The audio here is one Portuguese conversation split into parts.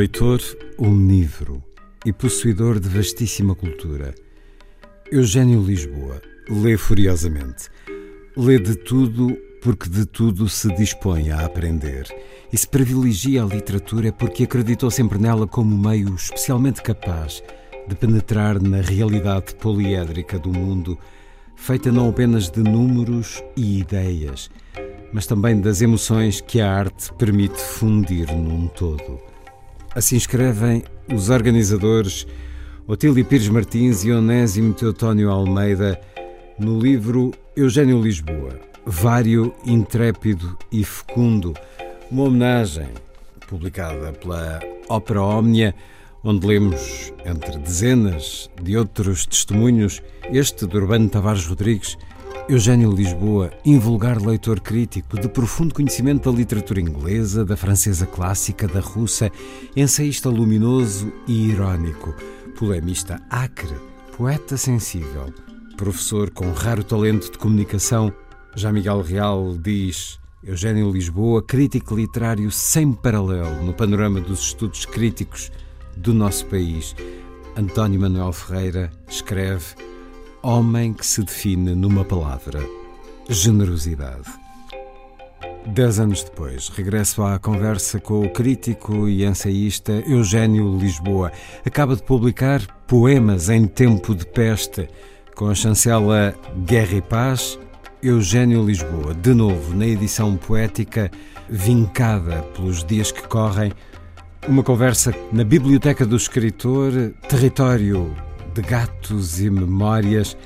Leitor omnívoro e possuidor de vastíssima cultura, Eugênio Lisboa lê furiosamente. Lê de tudo porque de tudo se dispõe a aprender. E se privilegia a literatura é porque acreditou sempre nela como meio especialmente capaz de penetrar na realidade poliédrica do mundo, feita não apenas de números e ideias, mas também das emoções que a arte permite fundir num todo. Assim escrevem os organizadores Otílio Pires Martins e Onésimo Teotónio Almeida no livro Eugênio Lisboa, Vário, Intrépido e Fecundo, uma homenagem publicada pela Ópera Omnia, onde lemos, entre dezenas de outros testemunhos, este de Urbano Tavares Rodrigues, Eugênio Lisboa, invulgar leitor crítico de profundo conhecimento da literatura inglesa, da francesa clássica, da russa, ensaísta luminoso e irónico, polemista acre, poeta sensível, professor com raro talento de comunicação, já Miguel Real diz Eugênio Lisboa, crítico literário sem paralelo no panorama dos estudos críticos do nosso país. António Manuel Ferreira escreve Homem que se define numa palavra: generosidade. Dez anos depois, regresso à conversa com o crítico e ensaísta Eugênio Lisboa. Acaba de publicar Poemas em Tempo de Peste, com a chancela Guerra e Paz. Eugênio Lisboa, de novo na edição poética, vincada pelos dias que correm. Uma conversa na Biblioteca do Escritor, território de gatos e memórias.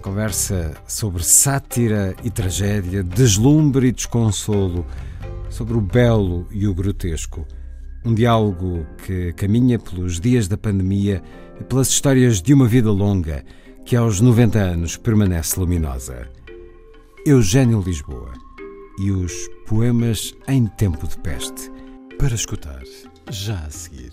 Conversa sobre sátira e tragédia, deslumbre e desconsolo, sobre o belo e o grotesco. Um diálogo que caminha pelos dias da pandemia e pelas histórias de uma vida longa que aos 90 anos permanece luminosa. Eugênio Lisboa e os poemas em tempo de peste. Para escutar, já a seguir.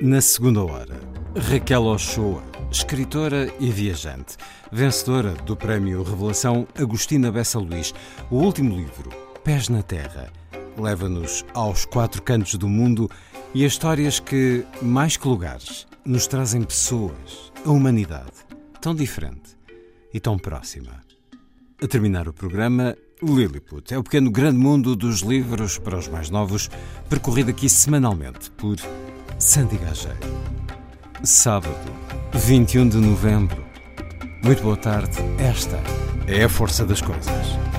Na segunda hora, Raquel Ochoa, escritora e viajante, vencedora do Prémio Revelação Agostina Bessa Luís. O último livro, Pés na Terra, leva-nos aos quatro cantos do mundo e a histórias que, mais que lugares, nos trazem pessoas, a humanidade, tão diferente e tão próxima. A terminar o programa, Lilliput é o pequeno grande mundo dos livros para os mais novos, percorrido aqui semanalmente por Sandy Gageiro. Sábado, 21 de novembro. Muito boa tarde. Esta é a força das coisas.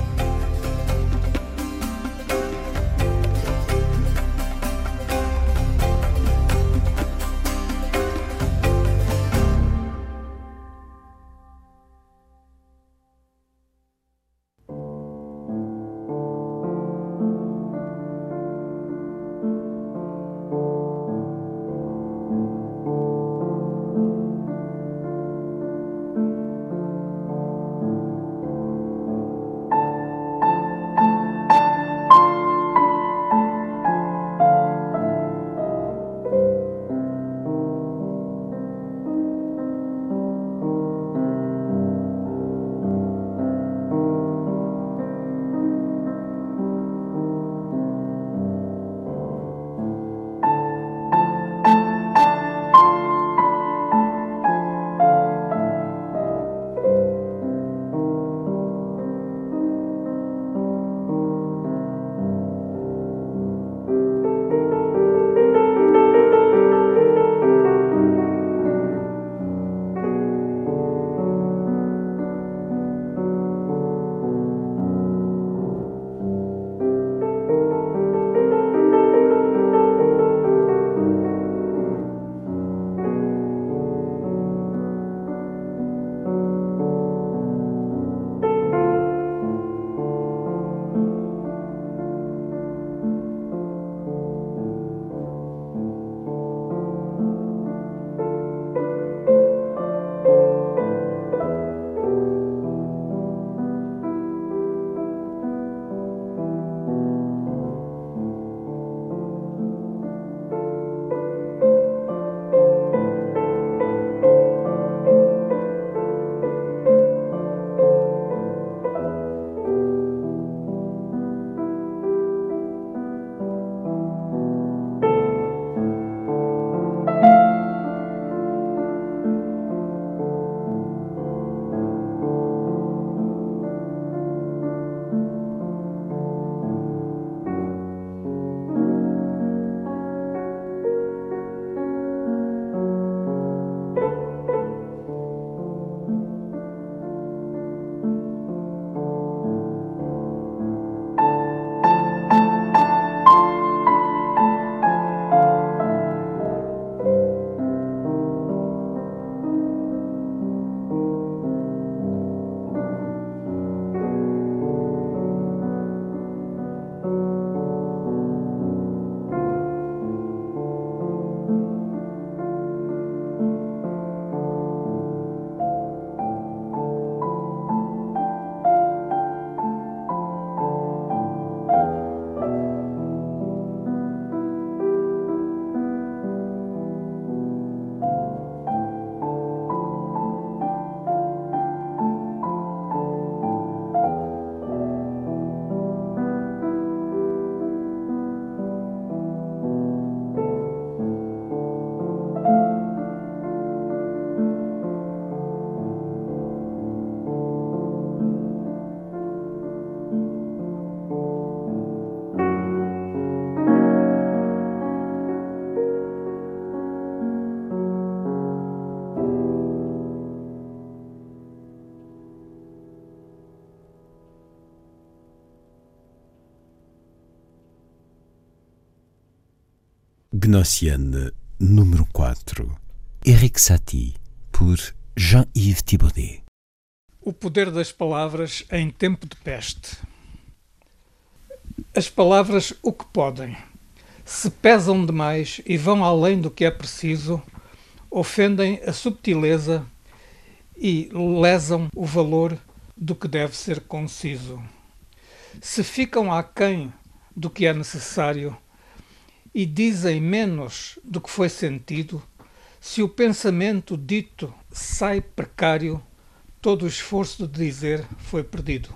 Gnossienne, número 4. Eric Satie, por Jean-Yves Thibaudet. O poder das palavras em tempo de peste. As palavras o que podem. Se pesam demais e vão além do que é preciso, ofendem a subtileza e lesam o valor do que deve ser conciso. Se ficam aquém do que é necessário e dizem menos do que foi sentido, se o pensamento dito sai precário, todo o esforço de dizer foi perdido.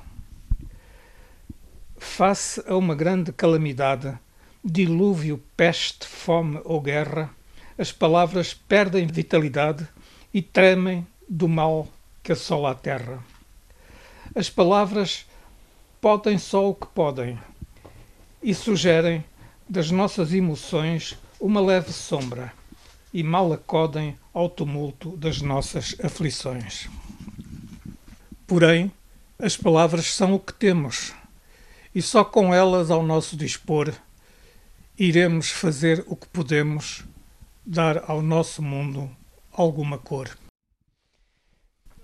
Face a uma grande calamidade, dilúvio, peste, fome ou guerra, as palavras perdem vitalidade e tremem do mal que assola a terra. As palavras podem só o que podem e sugerem das nossas emoções uma leve sombra e mal acodem ao tumulto das nossas aflições. Porém, as palavras são o que temos e só com elas ao nosso dispor iremos fazer o que podemos, dar ao nosso mundo alguma cor.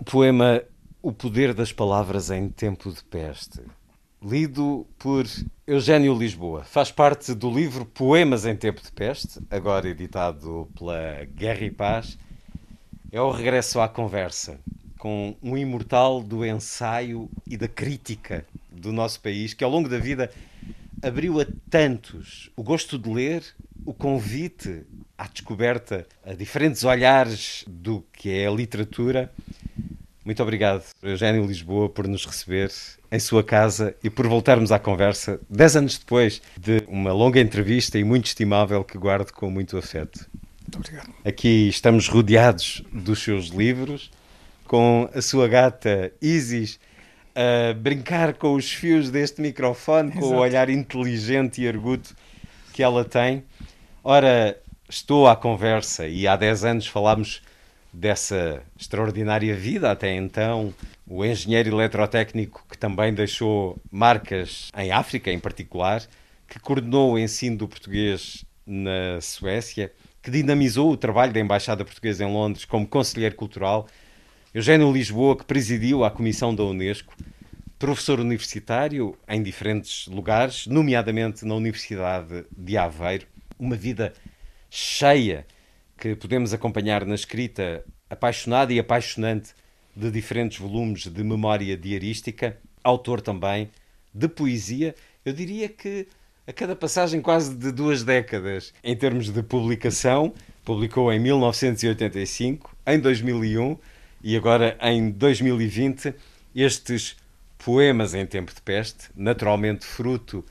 Poema O Poder das Palavras em Tempo de Peste lido por Eugênio Lisboa. Faz parte do livro Poemas em Tempo de Peste, agora editado pela Guerra e Paz. É o regresso à conversa com um imortal do ensaio e da crítica do nosso país, que ao longo da vida abriu a tantos o gosto de ler, o convite à descoberta, a diferentes olhares do que é a literatura. Muito obrigado, Eugênio Lisboa, por nos receber em sua casa e por voltarmos à conversa, dez anos depois de uma longa entrevista e muito estimável que guardo com muito afeto. Muito obrigado. Aqui estamos rodeados dos seus livros, com a sua gata Isis a brincar com os fios deste microfone, Exato. com o olhar inteligente e arguto que ela tem. Ora, estou à conversa e há 10 anos falámos dessa extraordinária vida até então, o engenheiro eletrotécnico que também deixou marcas em África em particular, que coordenou o ensino do português na Suécia, que dinamizou o trabalho da Embaixada Portuguesa em Londres como conselheiro cultural, Eugênio Lisboa, que presidiu a Comissão da Unesco, professor universitário em diferentes lugares, nomeadamente na Universidade de Aveiro, uma vida cheia que podemos acompanhar na escrita apaixonada e apaixonante de diferentes volumes de memória diarística, autor também de poesia, eu diria que a cada passagem quase de duas décadas em termos de publicação, publicou em 1985, em 2001 e agora em 2020 estes poemas em tempo de peste, naturalmente fruto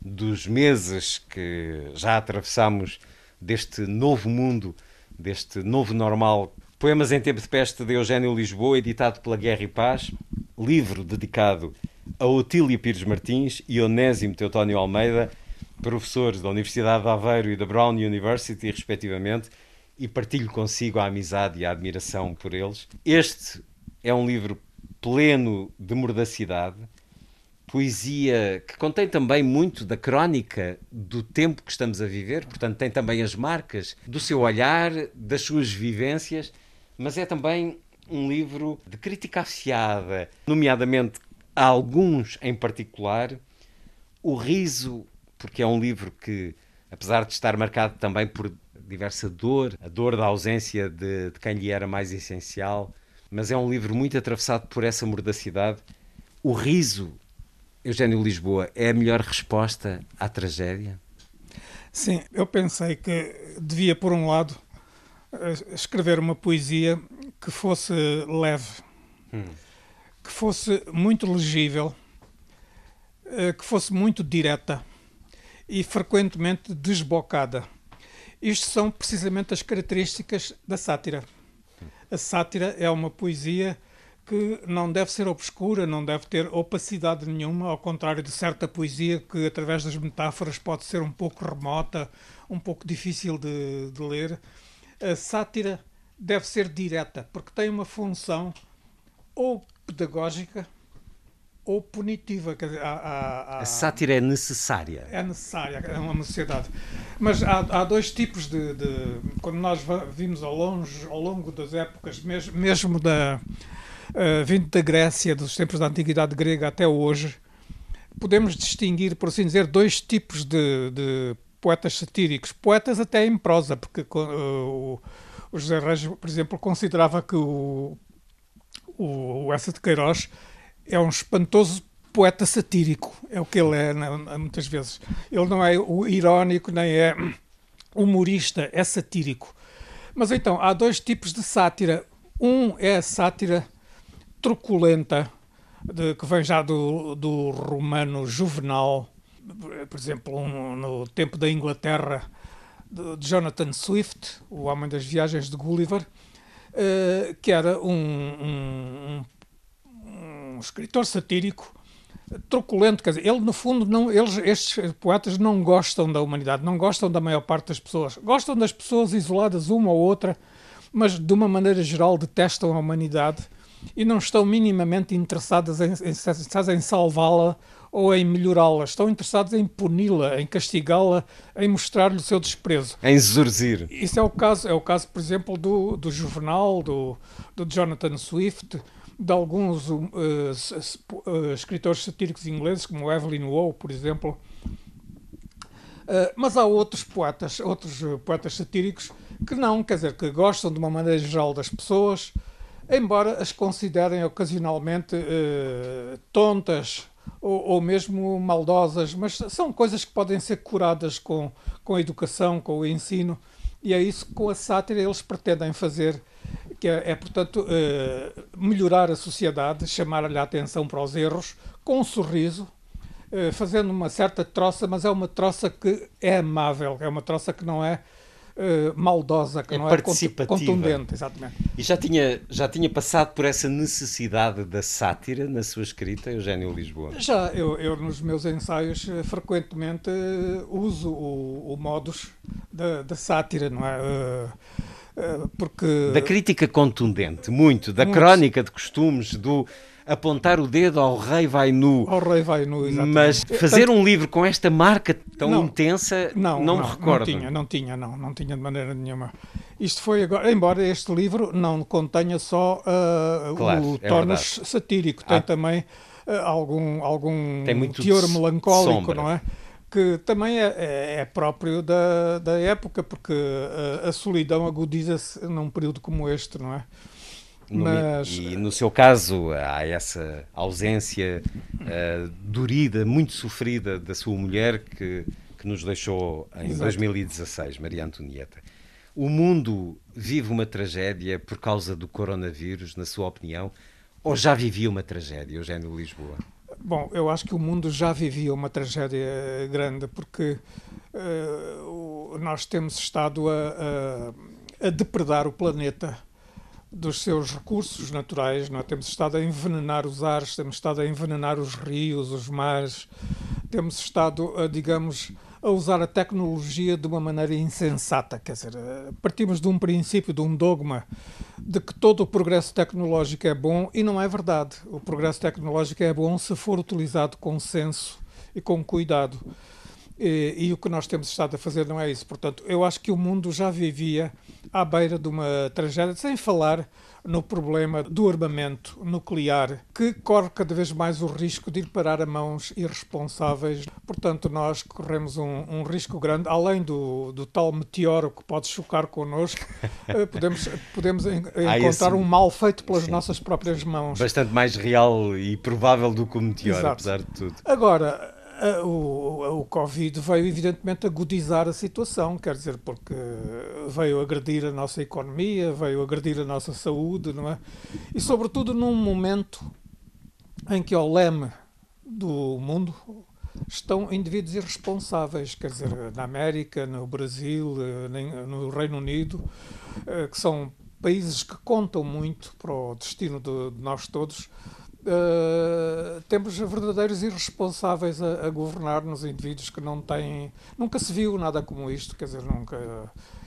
dos meses que já atravessamos deste novo mundo deste novo normal. Poemas em Tempo de Peste de Eugênio Lisboa, editado pela Guerra e Paz, livro dedicado a Otília Pires Martins e Onésimo Teutónio Almeida, professores da Universidade de Aveiro e da Brown University, respectivamente, e partilho consigo a amizade e a admiração por eles. Este é um livro pleno de mordacidade, poesia que contém também muito da crónica do tempo que estamos a viver, portanto, tem também as marcas do seu olhar, das suas vivências, mas é também um livro de crítica afiada, nomeadamente a alguns em particular. O Riso, porque é um livro que, apesar de estar marcado também por diversa dor, a dor da ausência de, de quem lhe era mais essencial, mas é um livro muito atravessado por essa mordacidade. O riso Eugênio Lisboa, é a melhor resposta à tragédia? Sim, eu pensei que devia, por um lado, escrever uma poesia que fosse leve, hum. que fosse muito legível, eh, que fosse muito direta e frequentemente desbocada. Isto são precisamente as características da sátira. A sátira é uma poesia que não deve ser obscura, não deve ter opacidade nenhuma, ao contrário de certa poesia que, através das metáforas, pode ser um pouco remota, um pouco difícil de, de ler. A sátira deve ser direta, porque tem uma função ou pedagógica ou punitiva. Dizer, há, há, há... A sátira é necessária. É necessária, é uma necessidade. Mas há, há dois tipos de, de, Quando nós vimos ao, longe, ao longo das épocas, mesmo, mesmo da, uh, vindo da Grécia, dos tempos da Antiguidade Grega até hoje, podemos distinguir, por assim dizer, dois tipos de, de poetas satíricos. Poetas até em prosa, porque uh, o José Reis, por exemplo, considerava que o, o, o Essa de Queiroz é um espantoso poeta satírico, é o que ele é muitas vezes. Ele não é o irónico, nem é humorista, é satírico. Mas então, há dois tipos de sátira. Um é a sátira truculenta, de, que vem já do, do romano Juvenal, por exemplo, um, no tempo da Inglaterra, de, de Jonathan Swift, o homem das viagens de Gulliver, uh, que era um, um, um escritor satírico truculento, quer dizer, ele no fundo não, eles, estes poetas não gostam da humanidade, não gostam da maior parte das pessoas, gostam das pessoas isoladas uma ou outra, mas de uma maneira geral detestam a humanidade e não estão minimamente interessadas em, em, em salvá-la ou em melhorá-la, estão interessados em puni-la, em castigá-la, em mostrar-lhe o seu desprezo. Em zurzir. Isso é o caso, é o caso, por exemplo, do, do Juvenal, do, do Jonathan Swift, de alguns uh, uh, escritores satíricos ingleses, como Evelyn Waugh, por exemplo. Uh, mas há outros poetas, outros poetas satíricos que não, quer dizer, que gostam de uma maneira geral das pessoas, embora as considerem ocasionalmente tontas ou, ou, mesmo maldosas, mas são coisas que podem ser curadas com, com a educação, com o ensino, e é isso que com a sátira eles pretendem fazer que é, é portanto, uh, melhorar a sociedade, chamar-lhe a atenção para os erros, com um sorriso, uh, fazendo uma certa troça, mas é uma troça que é amável, é uma troça que não é uh, maldosa, que é não é contundente. Exatamente. E já tinha, já tinha passado por essa necessidade da sátira na sua escrita, Eugênio Lisboa? Já, eu, eu nos meus ensaios frequentemente uso o, o modus da, da sátira, não é? Eh, porque... Da crítica contundente, muito, da muito. crónica de costumes, do apontar o dedo ao rei vai nu. Ao rei vai nu, exatamente. Mas fazer Tanto... um livro com esta marca tão não, intensa, não, não, não me recordo. Não tinha, não tinha, não, não tinha de maneira nenhuma. Isto foi agora, embora este livro não contenha só uh, claro, o é tónus satírico, tem ah. também uh, algum, algum teor melancólico, não é? que também é, é, é, próprio da, da época, porque a, a solidão agudiza-se num período como este, não é? Mas... E no seu caso, há essa ausência uh, dorida, muito sofrida da sua mulher que, que nos deixou em Exato. 2016, Maria Antonieta. O mundo vive uma tragédia por causa do coronavírus, na sua opinião, ou já vivia uma tragédia, Eugênio Lisboa? Bom, eu acho que o mundo já vivia uma tragédia grande, porque uh, nós temos estado a, a, a, depredar o planeta dos seus recursos naturais, não é? temos estado a envenenar os ares, temos estado a envenenar os rios, os mares, temos estado, a, digamos, a usar a tecnologia de uma maneira insensata. Quer dizer, eh, partimos de um princípio, de um dogma, de que todo o progresso tecnológico é bom e não é verdade. O progresso tecnológico é bom se for utilizado com senso e com cuidado. E, e, o que nós temos estado a fazer não é isso. Portanto, eu acho que o mundo já vivia à beira de uma tragédia, sem falar no problema do armamento nuclear, que corre cada vez mais o risco de ir parar a mãos irresponsáveis. Portanto, nós corremos um, um risco grande, além do, do, tal meteoro que pode chocar connosco, eh, podemos, podemos en ah, encontrar esse... um mal feito pelas Sim. nossas próprias mãos. Bastante mais real e provável do que o meteoro, Exato. apesar de tudo. Agora, o, o Covid veio evidentemente agudizar a situação, quer dizer, porque veio agredir a nossa economia, veio agredir a nossa saúde, não é? E sobretudo num momento em que ao leme do mundo estão indivíduos irresponsáveis, quer dizer, na América, no Brasil, no Reino Unido, eh, que são países que contam muito para o destino de nós todos Uh, temos verdadeiros irresponsáveis a, a governar nos indivíduos que não têm. Nunca se viu nada como isto, quer dizer, nunca.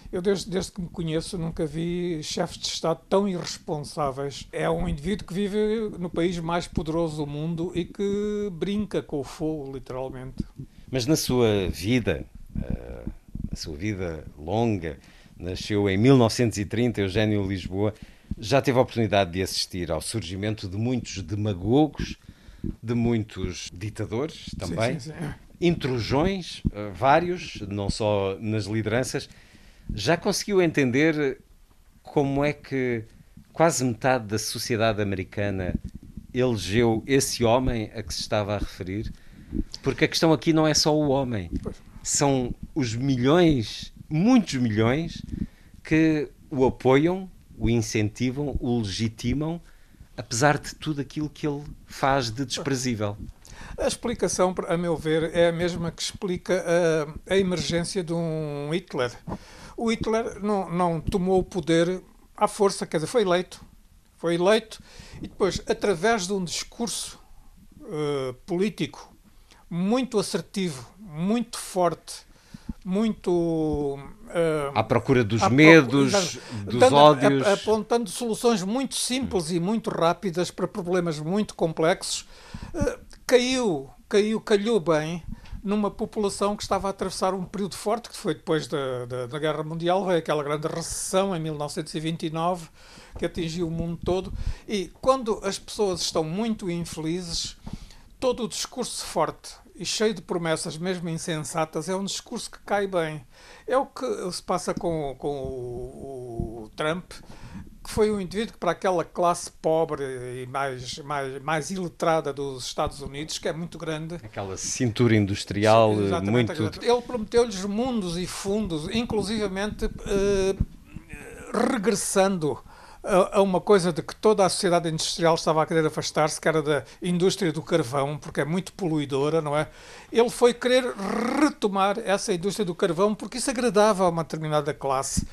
Eu, desde, desde que me conheço, nunca vi chefes de Estado tão irresponsáveis. É um indivíduo que vive no país mais poderoso do mundo e que brinca com o fogo, literalmente. Mas na sua vida, uh, na sua vida longa, nasceu em 1930, Eugênio Lisboa, já teve a oportunidade de assistir ao surgimento de muitos demagogos, de muitos ditadores também, sim, sim, sim. intrusões, uh, vários, não só nas lideranças. Já conseguiu entender como é que quase metade da sociedade americana elegeu esse homem a que se estava a referir? Porque a questão aqui não é só o homem, são os milhões, muitos milhões, que o apoiam, o incentivam, o legitimam, apesar de tudo aquilo que ele faz de desprezível. A explicação, a meu ver, é a mesma que explica a, a emergência de um Hitler. O Hitler não, não tomou o poder à força, quer dizer, foi eleito. Foi eleito e depois, através de um discurso uh, político muito assertivo, muito forte, muito. Uh, à procura dos medos, dos dando, ódios. apontando soluções muito simples e muito rápidas para problemas muito complexos, uh, caiu, caiu, calhou bem numa população que estava a atravessar um período forte, que foi depois da, da, da Guerra Mundial, veio aquela grande recessão em 1929, que atingiu o mundo todo. E quando as pessoas estão muito infelizes, todo o discurso forte e cheio de promessas, mesmo insensatas, é um discurso que cai bem. É o que se passa com, com o, o Trump, que foi um indivíduo que, para aquela classe pobre e mais, mais, mais iletrada dos Estados Unidos, que é muito grande. Aquela cintura industrial Sim, muito. Ele prometeu-lhes mundos e fundos, inclusivamente eh, regressando a, uma coisa de que toda a sociedade industrial estava a querer afastar-se, que era da indústria do carvão, porque é muito poluidora, não é? Ele foi querer retomar essa indústria do carvão porque isso agradava a uma determinada classe.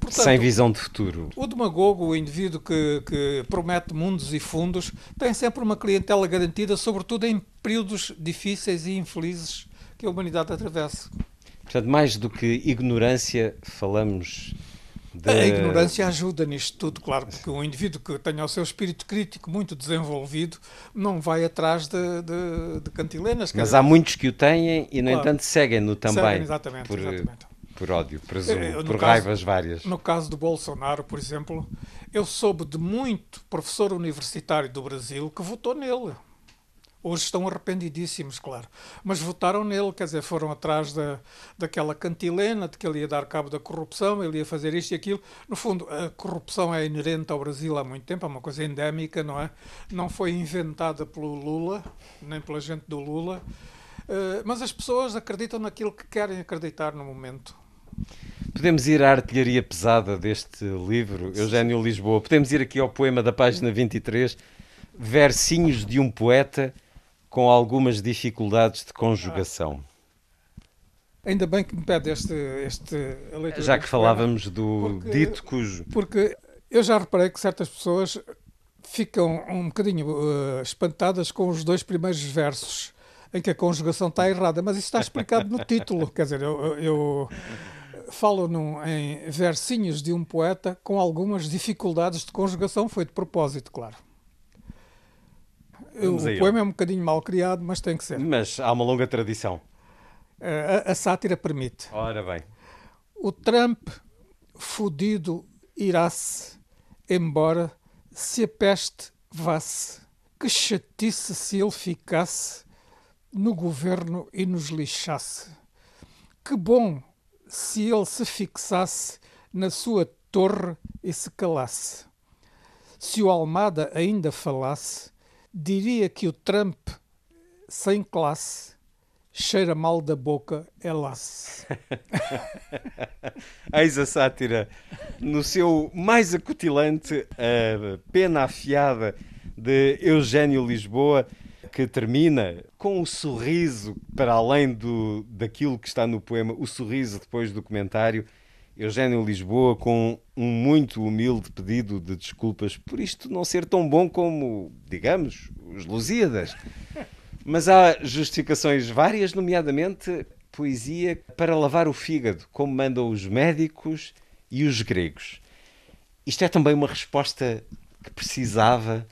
Portanto, Sem visão de futuro. O demagogo, o indivíduo que, que promete mundos e fundos, tem sempre uma clientela garantida, sobretudo em períodos difíceis e infelizes que a humanidade atravessa. Portanto, mais do que ignorância, falamos de... A ignorância ajuda nisto tudo, claro, porque um indivíduo que tenha o seu espírito crítico muito desenvolvido não vai atrás de, de, de cantilenas. Mas há muitos que o têm e, no claro. entanto, seguem-no também. Seguem, exatamente, por, exatamente. por ódio, presumo, eh, por caso, raivas várias. No caso do Bolsonaro, por exemplo, eu soube de muito professor universitário do Brasil que votou nele. Hoje estão arrependidíssimos, claro. Mas votaram nele, quer dizer, foram atrás da, daquela cantilena de que ele ia dar cabo da corrupção, ele ia fazer isto e aquilo. No fundo, a corrupção é inerente ao Brasil há muito tempo, é uma coisa endémica, não é? Não foi inventada pelo Lula, nem pela gente do Lula. Uh, mas as pessoas acreditam naquilo que querem acreditar no momento. Podemos ir à artilharia pesada deste livro, Eugênio Lisboa. Podemos ir aqui ao poema da página 23, Versinhos de um Poeta com algumas dificuldades de conjugação. Ainda bem que me pede este, este Já que falávamos do porque, dito cujo. Porque eu já reparei que certas pessoas ficam um bocadinho uh, espantadas com os dois primeiros versos em que a conjugação está errada, mas isso está explicado no título. Quer dizer, eu, eu falo num, em versinhos de um poeta com algumas dificuldades de conjugação, foi de propósito, claro o poema é um bocadinho mal criado, mas tem que ser. Mas há uma longa tradição. A, a sátira permite. Ora bem. O Trump, fudido, irá-se, embora se a peste vá-se. Que chatice se ele ficasse no governo e nos lixasse. Que bom se ele se fixasse na sua torre e se calasse. Se o Almada ainda falasse, Diria que o Trump, sem classe, cheira mal da boca, é lasse. Eis a sátira no seu mais acutilante, a pena afiada de Eugênio Lisboa, que termina com um sorriso para além do, daquilo que está no poema, o sorriso depois do comentário. Eugênio Lisboa com um muito humilde pedido de desculpas por isto não ser tão bom como, digamos, os Lusíadas. Mas há justificações várias, nomeadamente poesia para lavar o fígado, como mandam os médicos e os gregos. Isto é também uma resposta que precisava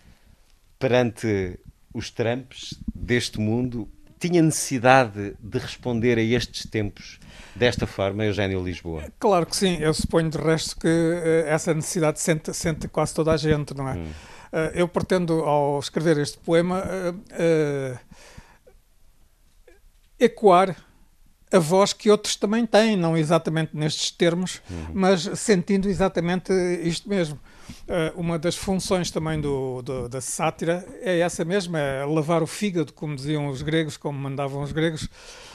perante os Trumps deste mundo. Tinha necessidade de responder a estes tempos desta forma, Eugênio Lisboa? Claro que sim. Eu suponho de resto que uh, essa necessidade sente, sente, quase toda a gente, não é? Hum. Uh, eu pretendo, ao escrever este poema, uh, ecoar a voz que outros também têm, não exatamente nestes termos, uhum. mas sentindo exatamente isto mesmo. Uh, uma das funções também do, do, da sátira é essa mesma, é lavar o fígado, como diziam os gregos, como mandavam os gregos,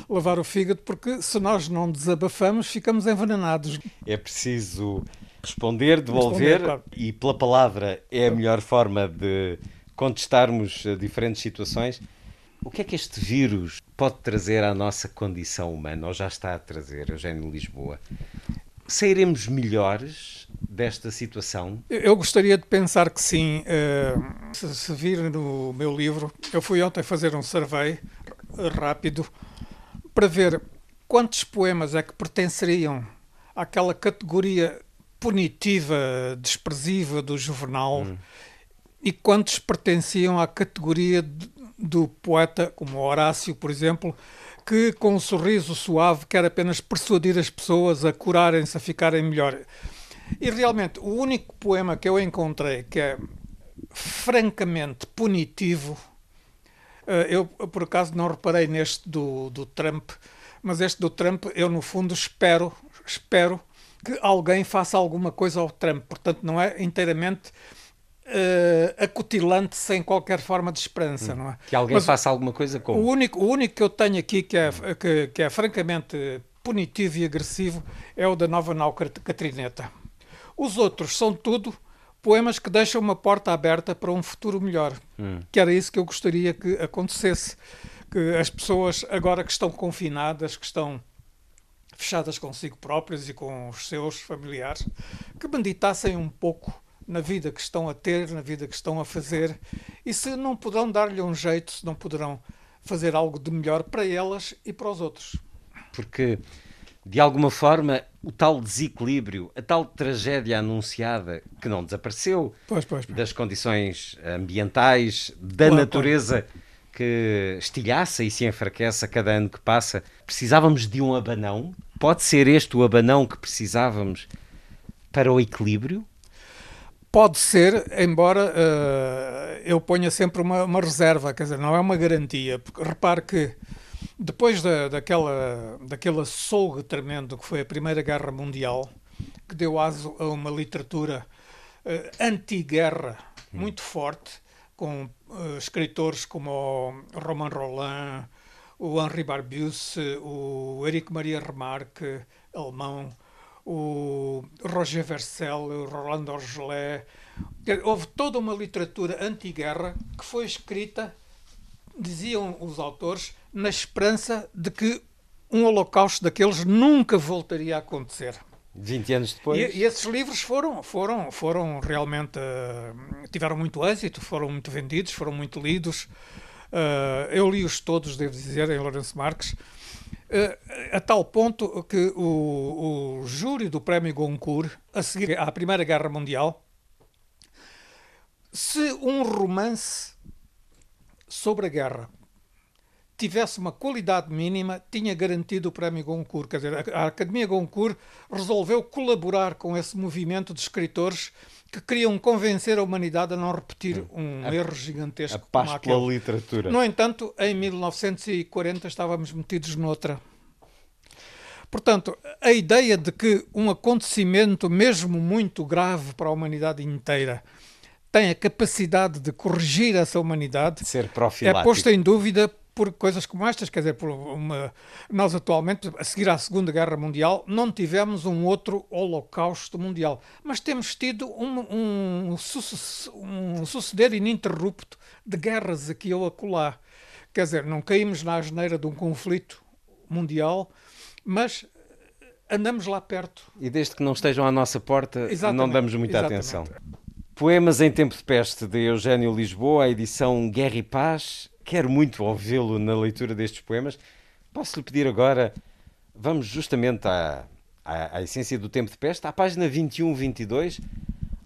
lavar o fígado, porque se nós não desabafamos, ficamos envenenados. É preciso responder, devolver, responder, claro. e pela palavra é a melhor forma de contestarmos diferentes situações. O que é que este vírus pode trazer à nossa condição humana, ou já está a trazer, Eugênio Lisboa? Sairemos melhores desta situação? Eu gostaria de pensar que sim. Uh, se, se vir no meu livro, eu fui ontem fazer um survey rápido para ver quantos poemas é que pertenceriam àquela categoria punitiva, desprezível do jornal hum. e quantos pertenciam à categoria de, do poeta, como Horácio, por exemplo, que com um sorriso suave quer apenas persuadir as pessoas a curarem-se, a ficarem melhor. E realmente, o único poema que eu encontrei que é francamente punitivo, eh, eu por acaso não reparei neste do, do Trump, mas este do Trump eu no fundo espero, espero que alguém faça alguma coisa ao Trump. Portanto, não é inteiramente uh, acutilante sem qualquer forma de esperança, hum. não é? Que alguém Mas faça alguma coisa com. O único, o único que eu tenho aqui que é, que, que é francamente punitivo e agressivo é o da Nova Nau Catrineta. Os outros são tudo poemas que deixam uma porta aberta para um futuro melhor. Hum. Que era isso que eu gostaria que acontecesse. Que as pessoas, agora que estão confinadas, que estão fechadas consigo próprias e com os seus familiares, que meditassem um pouco na vida que estão a ter, na vida que estão a fazer, e se não poderão dar-lhe um jeito, se não poderão fazer algo de melhor para elas e para os outros. Porque, de alguma forma, o tal desequilíbrio, a tal tragédia anunciada que não desapareceu, pois, pois, pois. das condições ambientais, da claro, natureza que estilhaça e se enfraquece a cada ano que passa, precisávamos de um abanão? Pode ser este o abanão que precisávamos para o equilíbrio? Pode ser, embora uh, eu ponha sempre uma, uma, reserva, quer dizer, não é uma garantia, porque repare que depois da, daquela, daquele açougue tremendo que foi a Primeira Guerra Mundial, que deu aso a uma literatura uh, anti-guerra hum. muito forte, com uh, escritores como o Roman Roland, o Henri Barbusse, o Éric Maria Remarque, alemão, o Roger Vercel, o Rolando Orgelé. Houve toda uma literatura anti-guerra que foi escrita, diziam os autores, na esperança de que um holocausto daqueles nunca voltaria a acontecer. 20 anos depois. E, e, esses livros foram, foram, foram realmente. Uh, tiveram muito êxito, foram muito vendidos, foram muito lidos. Uh, eu li-os todos, devo dizer, em Lourenço Marques. Eh, a tal ponto que o, o júri do Prémio Goncourt, a seguir à Primeira Guerra Mundial, se um romance sobre a guerra tivesse uma qualidade mínima, tinha garantido o Prémio Goncourt. Quer dizer, a Academia Goncourt resolveu colaborar com esse movimento de escritores que queriam convencer a humanidade a não repetir um a, erro gigantesco. A paz pela literatura. No entanto, em 1940 estávamos metidos noutra. Portanto, a ideia de que um acontecimento, mesmo muito grave para a humanidade inteira, tem a capacidade de corrigir essa humanidade, ser é posta em dúvida por coisas como estas, quer dizer, por uma... nós atualmente, a seguir à Segunda Guerra Mundial, não tivemos um outro holocausto mundial, mas temos tido um, um, um suceder ininterrupto de guerras aqui ou acolá. Quer dizer, não caímos na asneira de um conflito mundial, mas andamos lá perto. E desde que não estejam à nossa porta, exatamente, não damos muita exatamente. atenção. Poemas em Tempo de Peste, de Eugênio Lisboa, a edição Guerra e Paz, quero muito ouvi-lo na leitura destes poemas. Posso-lhe pedir agora Vamos justamente à, à, à essência do tempo de peste, à página 21, 22,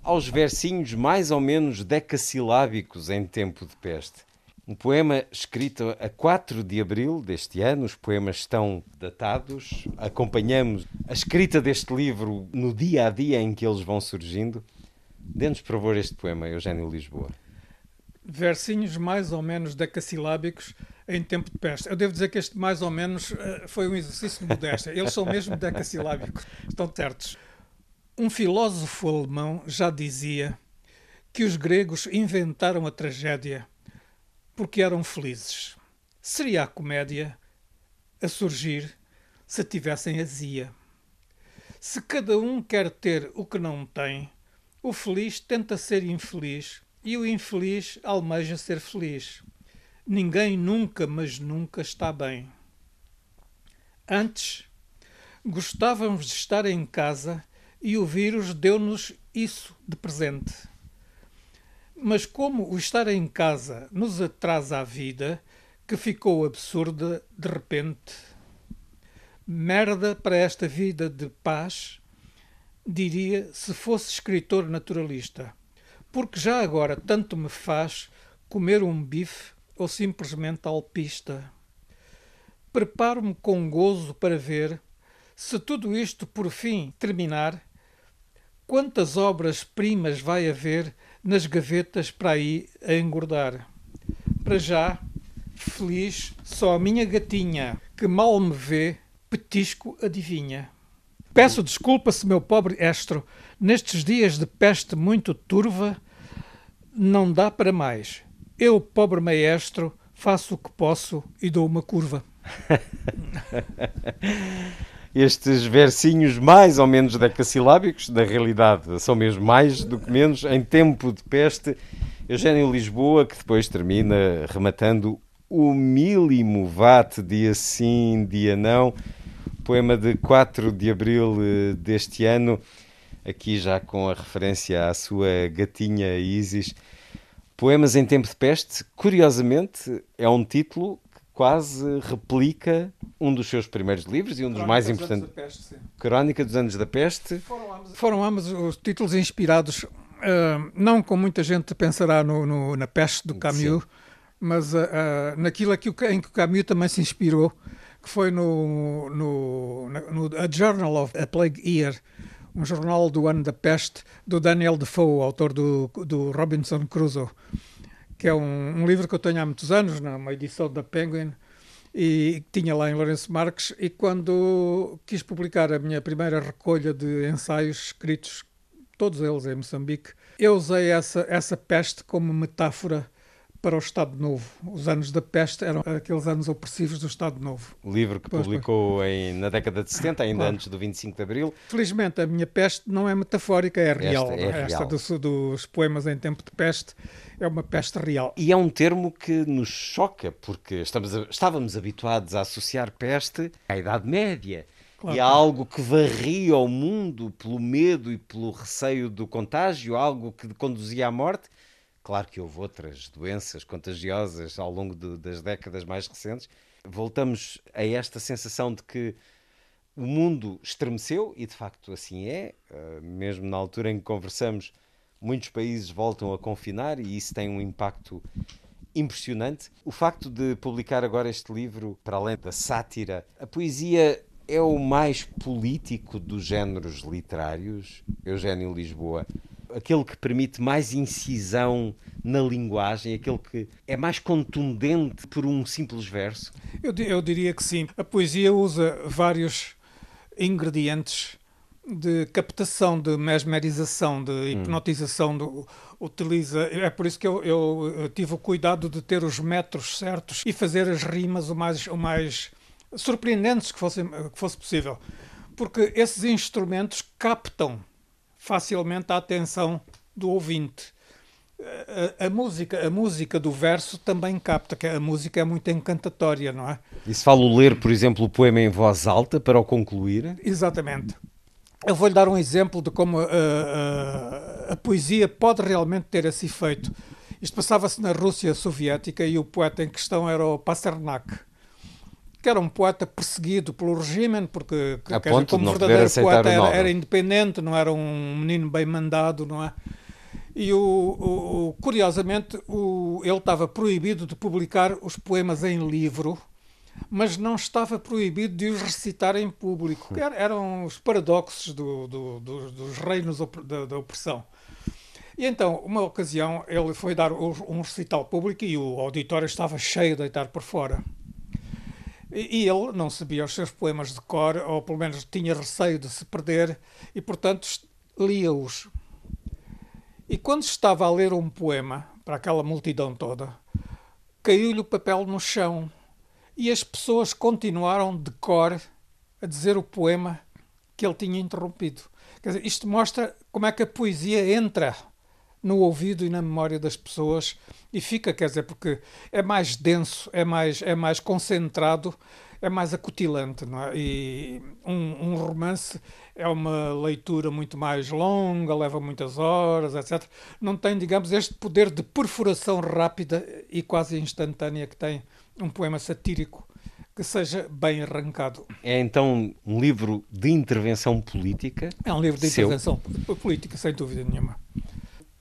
aos versinhos mais ou menos decassilábicos em tempo de peste. Um poema escrito a 4 de abril deste ano, os poemas estão datados, acompanhamos a escrita deste livro no dia a dia em que eles vão surgindo. Dê-nos, por favor, este poema, Eugênio Lisboa. Versinhos mais ou menos decassilábicos em tempo de peste. Eu devo dizer que este mais ou menos eh, foi um exercício de modéstia. Eles são mesmo decassilábicos, estão certos. Um filósofo alemão já dizia que os gregos inventaram a tragédia porque eram felizes. Seria a comédia a surgir se tivessem azia. Se cada um quer ter o que não tem, o feliz tenta ser infeliz e o infeliz almeja ser feliz. Ninguém nunca, mas nunca está bem. Antes, gostávamos de estar em casa e o vírus deu-nos isso de presente. Mas como o estar em casa nos atrasa a vida, que ficou absurda de repente. Merda para esta vida de paz, diria se fosse escritor naturalista, porque já agora tanto me faz comer um bife ou simplesmente alpista. Preparo-me com gozo para ver se tudo isto por fim terminar quantas obras-primas vai haver nas gavetas para aí a engordar. Para já, feliz, só a minha gatinha, que mal me vê, petisco adivinha. Peço desculpa se meu pobre estro, nestes dias de peste muito turva, não dá para mais. Eu, pobre maestro, faço o que posso e dou uma curva. estes versinhos mais ou menos decassilábicos, da realidade são mesmo mais do que menos, em tempo de peste. Eugênio Lisboa, que depois termina rematando o milimo vate, dia sim, dia não, poema de 4 de abril eh, deste ano, aqui já com a referência à sua gatinha Isis. Poemas em tempo de peste, curiosamente, é um título quase replica um dos seus primeiros livros e um dos Crónica mais dos importantes. Anos da Peste, sim. Crónica dos Anos da Peste. Foram ambos, foram ambos os títulos inspirados, ah, não como muita gente pensará no, no- na peste do Camus, mas ah, ah, naquilo que o- em que o Camus também se inspirou, que foi no, no, no A Journal of a Plague Year, um jornal do ano da peste, do Daniel Defoe, autor do, do Robinson Crusoe, que é um, um livro que eu tenho há muitos anos, numa edição da Penguin, e tinha lá em Lourenço Marques, e quando quis publicar a minha primeira recolha de ensaios escritos, todos eles em Moçambique, eu usei essa, essa peste como metáfora para o Estado Novo. Os anos da peste eram aqueles anos opressivos do Estado Novo. Livro que Pois, publicou em, na década de 70, ainda Claro. antes do 25 de Abril. Felizmente, a minha peste não é metafórica, é real. é Esta real. dos, poemas em tempo de peste é uma peste real. E é um termo que nos choca, porque estamos, estávamos habituados a associar peste à Idade Média. Claro. E a algo que varria o mundo pelo medo e pelo receio do contágio, algo que conduzia à morte. Claro que houve outras doenças contagiosas ao longo de- das décadas mais recentes. Voltamos a esta sensação de que o mundo estremeceu, e de facto assim é. Uh, mesmo na altura em que conversamos, muitos países voltam a confinar e isso tem um impacto impressionante. O facto de publicar agora este livro, para além da sátira, a poesia é o mais político dos géneros literários, Eugênio Lisboa. Aquele que permite mais incisão na linguagem, aquele que é mais contundente por um simples verso. Eu, eu diria que sim. A poesia usa vários ingredientes de captação, de mesmerização, de hipnotização. do- utiliza, é por isso que eu, eu, eu tive o cuidado de ter os metros certos e fazer as rimas o mais, o mais surpreendentes que fosse, que fosse possível. Porque esses instrumentos captam facilmente a atenção do ouvinte. A, a música, a música do verso também capta, que a música é muito encantatória, não é? E se falo ler, por exemplo, o poema em voz alta para o concluir, Exatamente. Eu vou-lhe dar um exemplo de como uh, uh, a poesia pode realmente ter esse efeito. Isto passava-se na Rússia soviética e o poeta em questão era o Pasternak, que era um poeta perseguido pelo regime, porque ponto dizer, como verdadeiro poeta era, era independente, não era um menino bem mandado, não é? E o, o- curiosamente o- ele estava proibido de publicar os poemas em livro, mas não estava proibido de os recitar em público. que era- eram os paradoxos do- do- do- dos reinos da, da opressão. E então, uma ocasião, ele foi dar um um recital público e o auditório estava cheio de deitar por fora. E, ele não sabia os seus poemas de cor, ou pelo menos tinha receio de se perder, e portanto lia-os. E quando estava a ler um poema para aquela multidão toda, caiu-lhe o papel no chão e as pessoas continuaram de cor a dizer o poema que ele tinha interrompido. Quer dizer, isto mostra como é que a poesia entra no ouvido e na memória das pessoas e fica, quer dizer, porque é mais denso, é mais, é mais concentrado, é mais acutilante, não é? E um, um romance é uma leitura muito mais longa, leva muitas horas, etc. Não tem, digamos, este poder de perfuração rápida e quase instantânea que tem um poema satírico que seja bem arrancado. É então um livro de intervenção política. É um livro de intervenção política, sem dúvida nenhuma.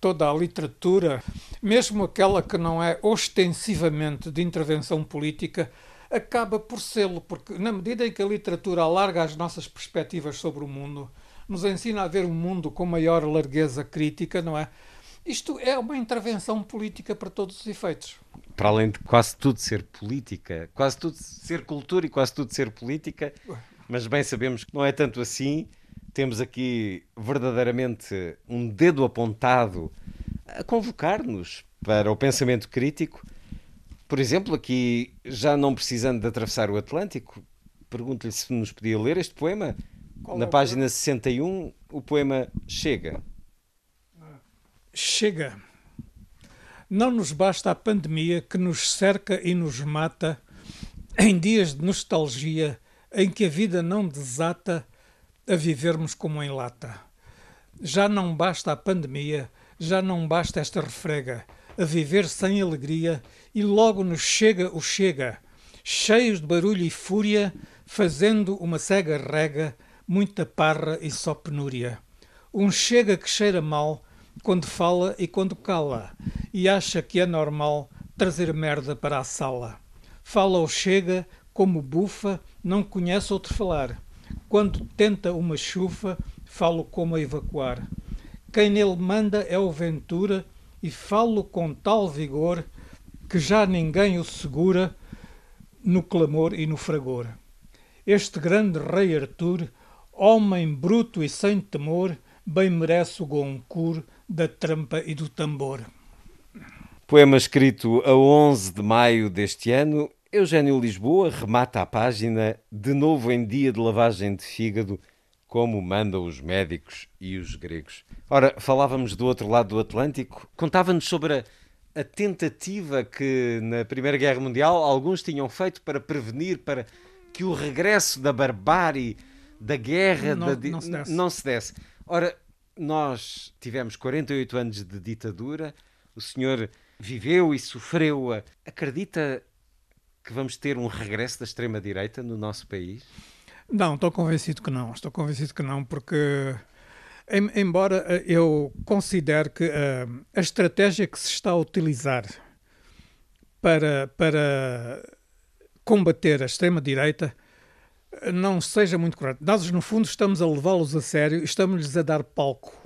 Toda a literatura, mesmo aquela que não é ostensivamente de intervenção política, acaba por sê-lo, porque na medida em que a literatura alarga as nossas perspectivas sobre o mundo, nos ensina a ver o mundo com maior largueza crítica, não é? Isto é uma intervenção política para todos os efeitos. Para além de quase tudo ser política, quase tudo ser cultura e quase tudo ser política, mas bem sabemos que não é tanto assim. Temos aqui verdadeiramente um dedo apontado a convocar-nos para o pensamento crítico. Por exemplo, aqui, já não precisando de atravessar o Atlântico, pergunto-lhe se nos podia ler este poema. Qual Na é página 61, o poema Chega. Chega. Não nos basta a pandemia que nos cerca e nos mata em dias de nostalgia em que a vida não desata a vivermos como em lata. Já não basta a pandemia, já não basta esta refrega, a viver sem alegria e logo nos chega o chega, cheios de barulho e fúria, fazendo uma cega rega, muita parra e só penúria. Um chega que cheira mal quando fala e quando cala, e acha que é normal trazer merda para a sala. Fala ou chega, como bufa, não conhece outro falar. Quando tenta uma chufa, falo como a evacuar. Quem nele manda é o Ventura, e falo com tal vigor que já ninguém o segura no clamor e no fragor. Este grande rei Artur, homem bruto e sem temor, bem merece o Goncourt da trampa e do tambor. Poema escrito a 11 de maio deste ano, Eugênio Lisboa remata a página de novo em dia de lavagem de fígado, como mandam os médicos e os gregos. Ora, falávamos do outro lado do Atlântico, contava-nos sobre a, a tentativa que na Primeira Guerra Mundial alguns tinham feito para prevenir para que o regresso da barbárie, da guerra, Não- da não se desse. não se desse. Ora, nós tivemos 48 anos de ditadura, o senhor viveu e sofreu-a. Acredita que vamos ter um regresso da extrema-direita no nosso país? Não, estou convencido que não. Estou convencido que não, porque, em- embora eh, eu considere que eh, a estratégia que se está a utilizar para, para combater a extrema-direita eh, não seja muito correta. Nós, no fundo, estamos a levá-los a sério estamos-lhes a dar palco.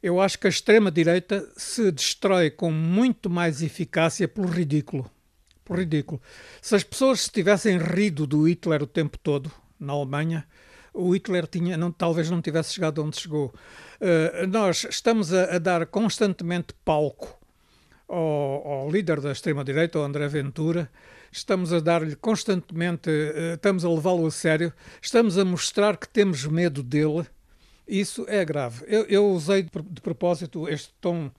Eu acho que a extrema-direita se destrói com muito mais eficácia pelo ridículo. Ridículo. Se as pessoas se tivessem rido do Hitler o tempo todo, na Alemanha, o Hitler tinha, não, talvez não tivesse chegado onde chegou. Eh, nós estamos a, a dar constantemente palco ao, ao líder da extrema-direita, ao André Ventura, estamos a dar-lhe constantemente, eh, estamos a levá-lo a sério, estamos a mostrar que temos medo dele. Isso é grave. Eu, eu usei de propósito este tom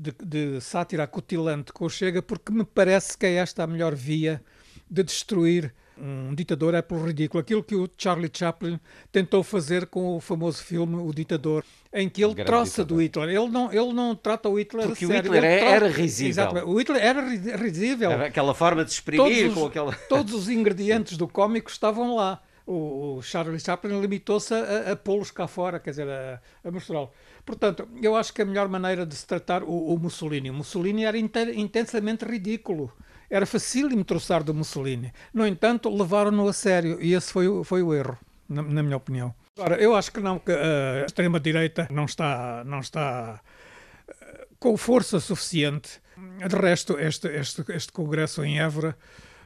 de, de sátira acutilante com o Chega porque me parece que é esta a melhor via de destruir um ditador é pelo ridículo. Aquilo que o Charlie Chaplin tentou fazer com o famoso filme O Ditador, em que ele troça do Hitler. Ele não, ele não trata o Hitler Porque a o sério. Hitler Ele era trata- risível. Exatamente. O Hitler era ri- risível. Era aquela forma de exprimir Todos os, aquela. todos os ingredientes do cómico estavam lá. O, Charlie Chaplin limitou-se a, a pô-los cá fora, quer dizer, a, a mostrá-lo. Portanto, eu acho que a melhor maneira de se tratar o, o Mussolini. O Mussolini era inte- intensamente ridículo. Era facílimo troçar do Mussolini. No entanto, levaram-no a sério e esse foi, foi o erro, na, na minha opinião. Agora, eu acho que não, que a extrema-direita não está, não está eh, com força suficiente. De resto, este, este, este congresso em Évora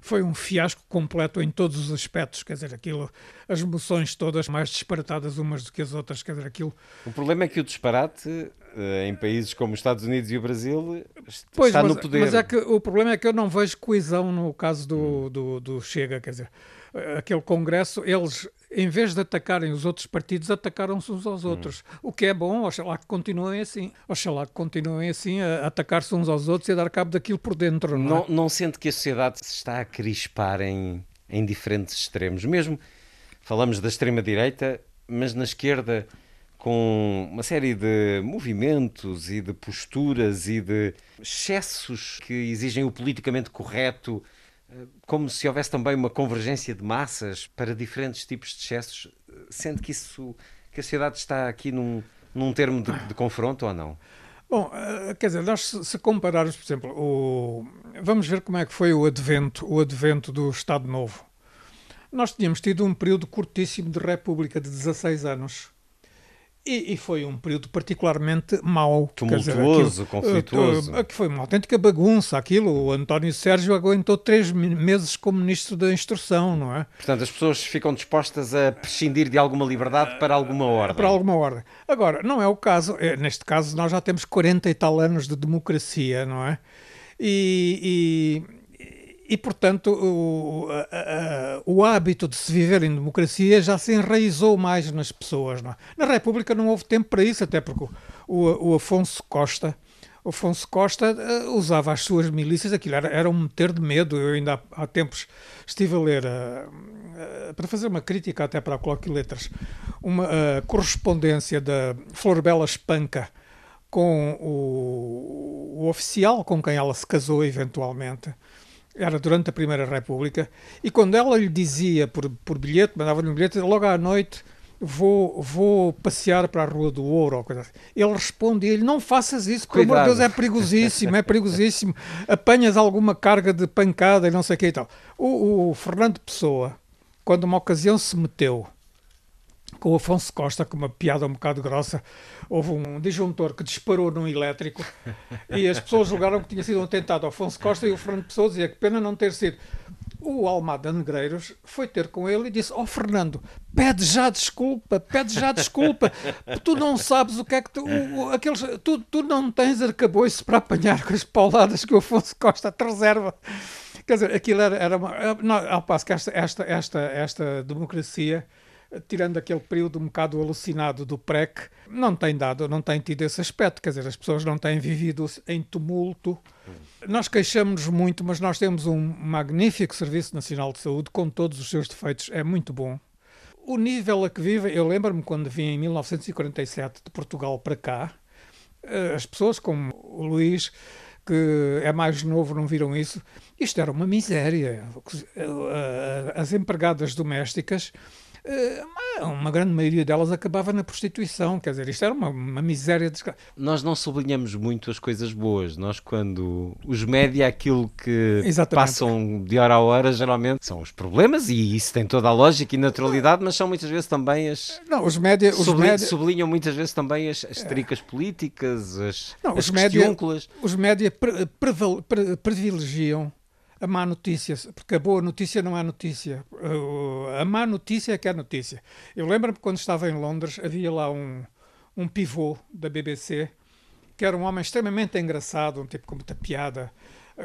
foi um fiasco completo em todos os aspectos, quer dizer, aquilo, as moções todas mais disparatadas umas do que as outras, quer dizer, aquilo O problema é que o disparate eh, em países como os Estados Unidos e o Brasil est- Pois, está mas, no poder. mas é que o problema é que eu não vejo coesão no caso do, do, do Chega, quer dizer, eh, aquele congresso, eles, em vez de atacarem os outros partidos, atacaram-se uns aos outros. O que é bom, oxalá que continuem assim. Oxalá que continuem assim a atacar-se uns aos outros e a dar cabo daquilo por dentro, não, é? Não, não sente que a sociedade se está a crispar em, em diferentes extremos? Mesmo falamos da extrema-direita, mas na esquerda, com uma série de movimentos e de posturas e de excessos que exigem o politicamente correto, como se houvesse também uma convergência de massas para diferentes tipos de excessos. Sente que isso, que a sociedade está aqui num, num termo de, de confronto ou não? Bom, eh, quer dizer, nós se compararmos, por exemplo, o... vamos ver como é que foi o advento, o advento do Estado Novo. Nós tínhamos tido um período curtíssimo de república de 16 anos. E, e foi um período particularmente mau. quer dizer, Tumultuoso, aquilo- conflituoso. eh, eh, que foi uma autêntica bagunça. Aquilo, o António Sérgio aguentou três me- meses como ministro da Instrução, não é? Portanto, as pessoas ficam dispostas a prescindir de alguma liberdade para alguma ordem. Para alguma ordem. Agora, não é o caso. é, Neste caso, nós já temos 40 e tal anos de democracia, não é? E, e, portanto, o, a- a- o hábito de se viver em democracia já se enraizou mais nas pessoas. É? Na República não houve tempo para isso, até porque o, o Afonso Costa. Afonso Costa eh, usava as suas milícias, aquilo era, era um meter de medo. Eu ainda há, há tempos estive a ler, eh, eh, para fazer uma crítica até para a Coloque Letras, uma correspondência da Florbela Espanca com o, o oficial com quem ela se casou eventualmente. Era durante a Primeira República. E quando ela lhe dizia por, por bilhete, mandava-lhe um bilhete, logo à noite vou, vou passear para a Rua do Ouro. Ou coisa assim. Ele respondia-lhe: Não faças isso, por amor de. Deus, é perigosíssimo, é perigosíssimo. Apanhas alguma carga de pancada e não sei o que e tal. O, o Fernando Pessoa, quando uma ocasião se meteu com o Afonso Costa, com uma piada um bocado grossa, houve um disjuntor que disparou num elétrico e as pessoas julgaram que tinha sido um atentado Afonso Costa e o Fernando Pessoa dizia que pena não ter sido. O Almada Negreiros foi ter com ele e disse: Ó Fernando, pede já desculpa, pede já desculpa. Tu não sabes o que é que tu, o- aqueles, tu, tu não tens arcabouço para apanhar com as pauladas que o Afonso Costa te reserva. Quer dizer, aquilo era, era uma. Não, ao passo que esta, esta, esta, esta democracia, tirando aquele período um bocado alucinado do PREC, não tem dado, não tem tido esse aspecto. Quer dizer, as pessoas não têm vivido em tumulto. Nós queixamos-nos muito, mas nós temos um magnífico Serviço Nacional de Saúde, com todos os seus defeitos, é muito bom. O nível a que vive, eu lembro-me quando vim em 1947 de Portugal para cá, eh, as pessoas como o Luís, que é mais novo, não viram isso. Isto era uma miséria. As empregadas domésticas, uma grande maioria delas acabava na prostituição. Quer dizer, isto era uma, uma miséria. desgra- Nós não sublinhamos muito as coisas boas. Nós, quando os média, aquilo que Exatamente. passam de hora a hora, geralmente são os problemas, e isso tem toda a lógica e naturalidade, mas são muitas vezes também as. Não, os média, os Subli- média, Sublinham muitas vezes também as, as tricas políticas, as, Não, as os média- os média pre- preval- pre- privilegiam a má notícia, porque a boa notícia não é notícia. A má notícia é que é notícia. Eu lembro-me quando estava em Londres, havia lá um, um pivô da BBC, que era um homem extremamente engraçado, um tipo com muita piada.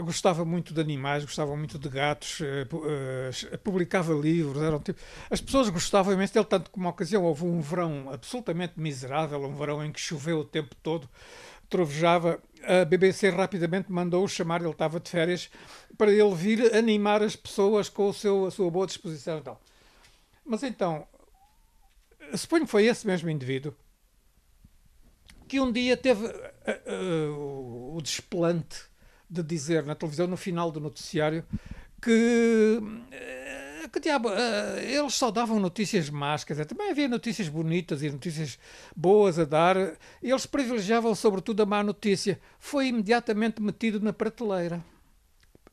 Gostava muito de animais, gostava muito de gatos, pu- uh, publicava livros. Era um tipo... As pessoas gostavam imenso dele, tanto que uma ocasião houve um verão absolutamente miserável, um verão em que choveu o tempo todo, trovejava a BBC rapidamente mandou-o chamar, ele estava de férias, para ele vir animar as pessoas com o seu, a sua boa disposição e tal. Mas então, suponho que foi esse mesmo indivíduo que um dia teve uh, uh, o desplante de dizer na televisão, no final do noticiário, que, uh, que diabo, eles só davam notícias más, quer dizer, também havia notícias bonitas e notícias boas a dar, eles privilegiavam sobretudo a má notícia. Foi imediatamente metido na prateleira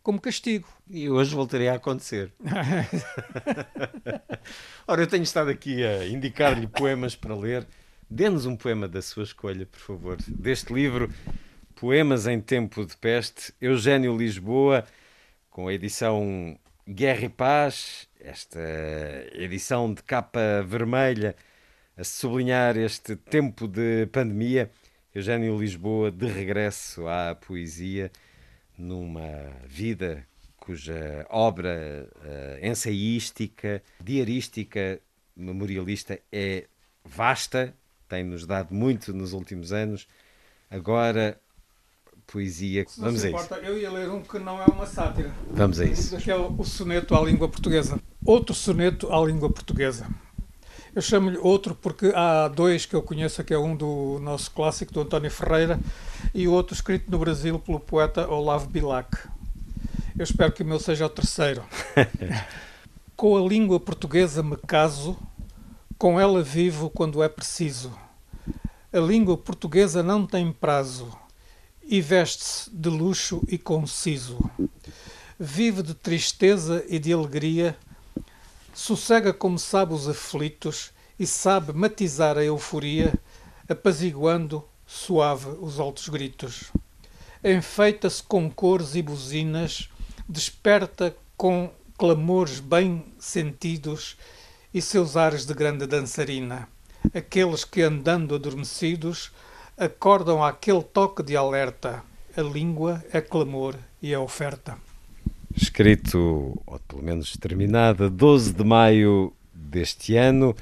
como castigo. E hoje voltaria a acontecer. Ora, eu tenho estado aqui a indicar-lhe poemas para ler. Dê-nos um poema da sua escolha, por favor. Deste livro, Poemas em Tempo de Peste, Eugênio Lisboa, com a edição Guerra e Paz, esta edição de capa vermelha, a sublinhar este tempo de pandemia. Eugênio Lisboa, de regresso à poesia, numa vida cuja obra uh, ensaística, diarística, memorialista é vasta, tem-nos dado muito nos últimos anos. Agora, poesia. Se Vamos a importa, isso. Eu ia ler um que não é uma sátira. Vamos a isso. Que é o soneto à língua portuguesa. Outro soneto à língua portuguesa. Eu chamo-lhe outro porque há dois que eu conheço, que é um do nosso clássico, do António Ferreira, e o outro escrito no Brasil pelo poeta Olavo Bilac. Eu espero que o meu seja o terceiro. Com a língua portuguesa me caso, com ela vivo quando é preciso. A língua portuguesa não tem prazo e veste-se de luxo e conciso. Vive de tristeza e de alegria, sossega como sabe os aflitos e sabe matizar a euforia, apaziguando suave os altos gritos. Enfeita-se com cores e buzinas, desperta com clamores bem sentidos e seus ares de grande dançarina. Aqueles que andando adormecidos acordam àquele toque de alerta. A língua é clamor e é oferta. Escrito, ou pelo menos terminado, 12 de maio deste ano.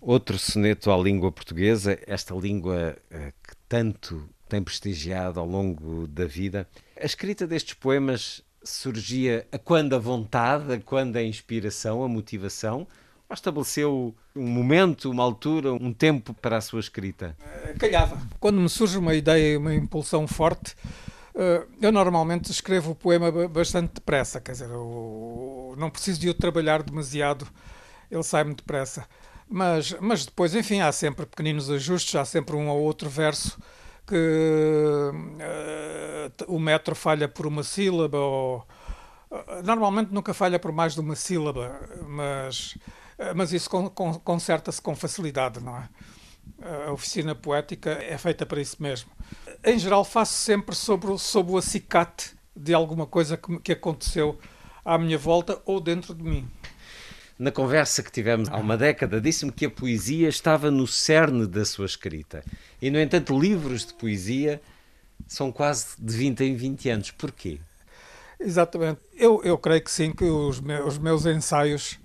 Outro soneto à língua portuguesa, esta língua eh, que tanto tem prestigiado ao longo da vida. A escrita destes poemas surgia a quando a vontade, a quando a inspiração, a motivação? Ou estabeleceu um momento, uma altura, um tempo para a sua escrita? Calhava. Quando me surge uma ideia uma impulsão forte, eu normalmente escrevo o poema bastante depressa, quer dizer, não preciso de o trabalhar demasiado, ele sai-me depressa. Mas, mas depois, enfim, há sempre pequeninos ajustes, há sempre um ou outro verso que uh, o metro falha por uma sílaba, ou uh, normalmente nunca falha por mais de uma sílaba, mas, uh, mas isso con con conserta-se com facilidade, não é? A oficina poética é feita para isso mesmo. Em geral, faço sempre sobre, sobre o acicate de alguma coisa que, que aconteceu à minha volta ou dentro de mim. Na conversa que tivemos há uma década, disse-me que a poesia estava no cerne da sua escrita. E, no entanto, livros de poesia são quase de 20 em 20 anos. Porquê? Exatamente. Eu, eu creio que sim, que os meus, os meus ensaios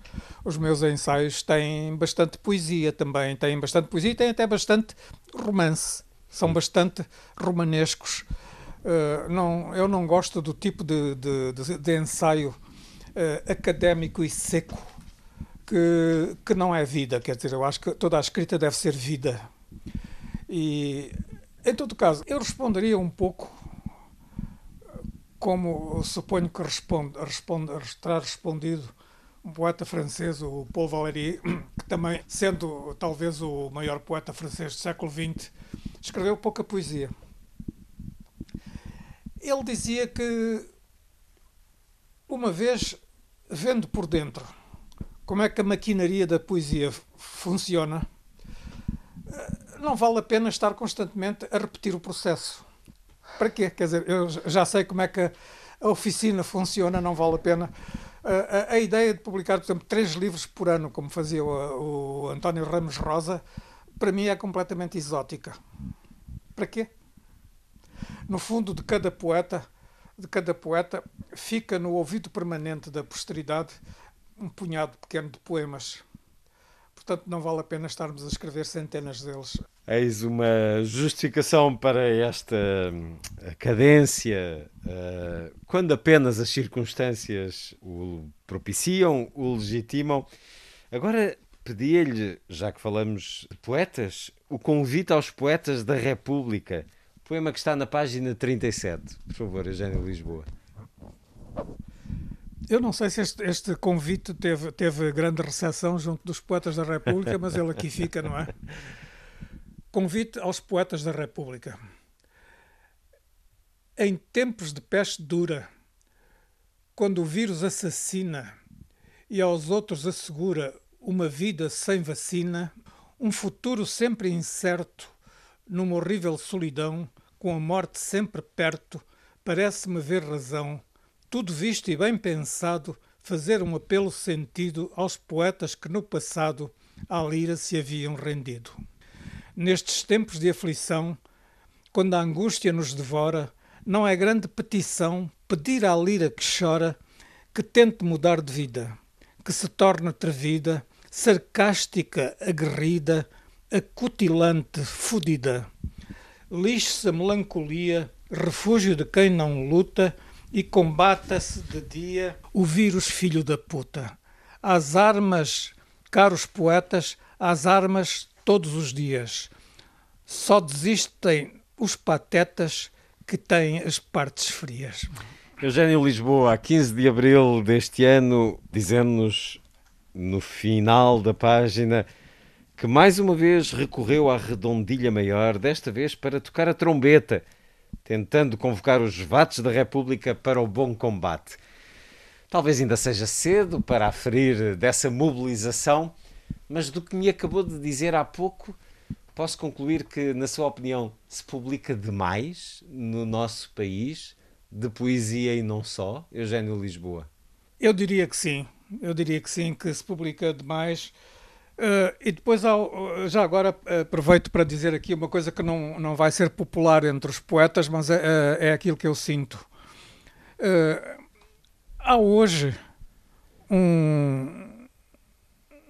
os meus ensaios têm bastante poesia também, têm bastante poesia e têm até bastante romance, são bastante romanescos. Uh, não, eu não gosto do tipo de, de, de, de ensaio uh, académico e seco que, que não é vida, quer dizer, eu acho que toda a escrita deve ser vida. E, em todo caso, eu responderia um pouco como suponho que responde, responde, terá respondido um poeta francês, o Paul Valéry, que também, sendo talvez o maior poeta francês do século XX, escreveu pouca poesia. Ele dizia que, uma vez vendo por dentro como é que a maquinaria da poesia funciona, não vale a pena estar constantemente a repetir o processo. Para quê? Quer dizer, eu já sei como é que a oficina funciona, não vale a pena a, a, ideia de publicar, por exemplo, três livros por ano, como fazia o, o António Ramos Rosa, para mim é completamente exótica. Para quê? No fundo, de cada poeta, de cada poeta fica no ouvido permanente da posteridade um punhado pequeno de poemas. portanto não vale a pena estarmos a escrever centenas deles. Eis uma justificação para esta hum, cadência, uh, quando apenas as circunstâncias o propiciam, o legitimam. Agora pedia-lhe, já que falamos de poetas, o convite aos poetas da República. Poema que está na página 37. Por favor, Eugênio Lisboa. Eu não sei se este, este, convite teve, teve grande recepção junto dos poetas da República, mas ele aqui fica, não é? Convite aos poetas da República. Em tempos de peste dura, quando o vírus assassina e aos outros assegura uma vida sem vacina, um futuro sempre incerto, numa horrível solidão, com a morte sempre perto, parece-me ver razão tudo visto e bem pensado, fazer um apelo sentido aos poetas que no passado à lira se haviam rendido. Nestes tempos de aflição, quando a angústia nos devora, não é grande petição pedir à lira que chora que tente mudar de vida, que se torne atrevida, sarcástica, aguerrida, acutilante, fudida. Lixe-se a melancolia, refúgio de quem não luta, e combata-se de dia o vírus filho da puta. Às armas, caros poetas, às armas todos os dias. Só desistem os patetas que têm as partes frias. Eugênio Lisboa, a 15 de abril deste ano, dizendo-nos no final da página que mais uma vez recorreu à redondilha maior, desta vez para tocar a trombeta tentando convocar os vates da República para o bom combate. Talvez ainda seja cedo para aferir dessa mobilização, mas do que me acabou de dizer há pouco, posso concluir que, na sua opinião, se publica demais no nosso país, de poesia e não só, Eugênio Lisboa? Eu diria que sim. Eu diria que sim, que se publica demais. Uh, e depois, já agora, aproveito para dizer aqui uma coisa que não, não vai ser popular entre os poetas, mas é, é, é aquilo que eu sinto. Uh, há hoje um,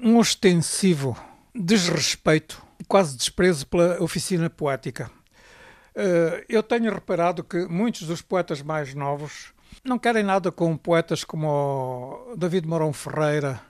um ostensivo desrespeito, quase desprezo pela oficina poética. Uh, eu tenho reparado que muitos dos poetas mais novos não querem nada com poetas como David Morão Ferreira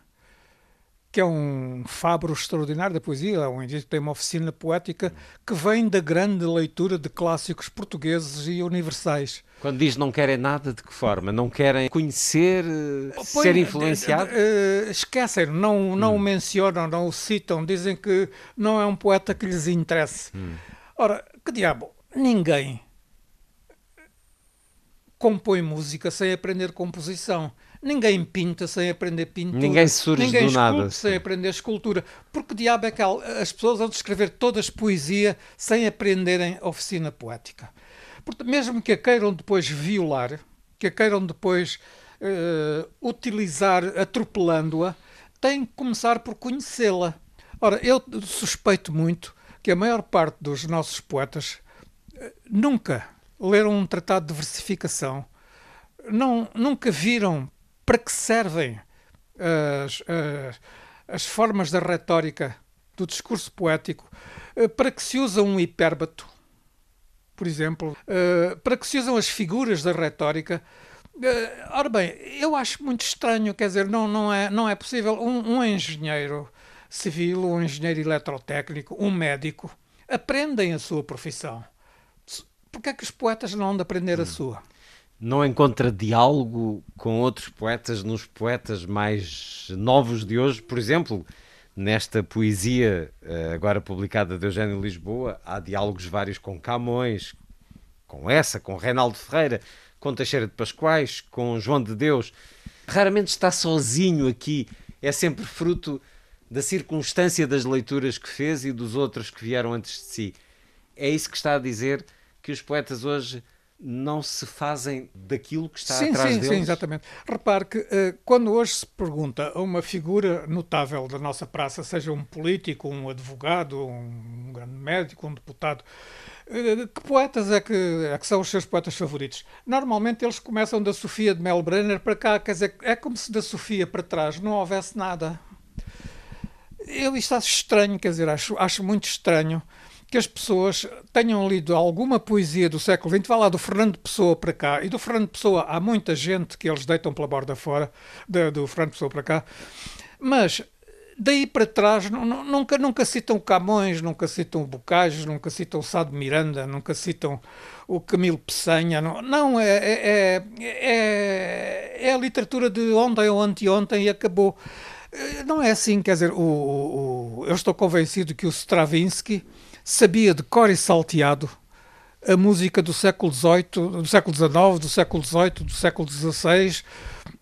que é um fabro extraordinário da poesia, um indivíduo que tem uma oficina poética que vem da grande leitura de clássicos portugueses e universais. Quando diz não querem nada, de que forma? Não querem conhecer, eh, Põe, ser influenciado? Uh, esquecem, não, não hum. o mencionam, não o citam, dizem que não é um poeta que lhes interesse. Hum. Ora, que diabo, ninguém compõe música sem aprender composição. Ninguém pinta sem aprender pintura. Ninguém surge Ninguém do nada. sem aprender escultura. Porque diabo é que as pessoas vão escrever todas poesia sem aprenderem oficina poética. Porque mesmo que a queiram depois violar, que a queiram depois uh, utilizar atropelando-a, têm que começar por conhecê-la. Ora, eu suspeito muito que a maior parte dos nossos poetas uh, nunca leram um tratado de versificação, não, nunca viram para que servem as, as, as formas da retórica do discurso poético? Eh, para que se usa um hipérbato, por exemplo? Eh, para que se usam as figuras da retórica? Eh, ora bem, eu acho muito estranho, quer dizer, não, não, é, não é possível um, um engenheiro civil, um engenheiro eletrotécnico, um médico, aprendem a sua profissão. Porquê é que os poetas não hão de aprender a hum. sua? Não encontra diálogo com outros poetas nos poetas mais novos de hoje? Por exemplo, nesta poesia eh, agora publicada de Eugênio Lisboa, há diálogos vários com Camões, com essa, com Reinaldo Ferreira, com Teixeira de Pascoais, com João de Deus. Raramente está sozinho aqui, é sempre fruto da circunstância das leituras que fez e dos outros que vieram antes de si. É isso que está a dizer que os poetas hoje não se fazem daquilo que está sim, atrás sim, deles. Sim, exatamente. Repare que uh, quando hoje se pergunta a uma figura notável da nossa praça, seja um político, um advogado, um grande médico, um deputado, uh, que poetas é que, é que, são os seus poetas favoritos? Normalmente eles começam da Sofia de Melbrenner para cá, quer dizer, é como se da Sofia para trás não houvesse nada. eu isto acho estranho, quer dizer, acho, acho muito estranho que as pessoas tenham lido alguma poesia do século XX, vá lá do Fernando Pessoa para cá, e do Fernando Pessoa há muita gente que eles deitam pela borda fora, do, do Fernando Pessoa para cá, mas daí para trás nunca, nunca citam Camões, nunca citam Bocage, nunca citam Sá de Miranda, nunca citam o Camilo Peçanha. Não, não é, é, é, é, a literatura de ontem ou anteontem e acabou. Não é assim, quer dizer, o, o, eu estou convencido que o Stravinsky sabia de cor e salteado a música do século XVIII, do século XIX, do século XVIII, do século XVI,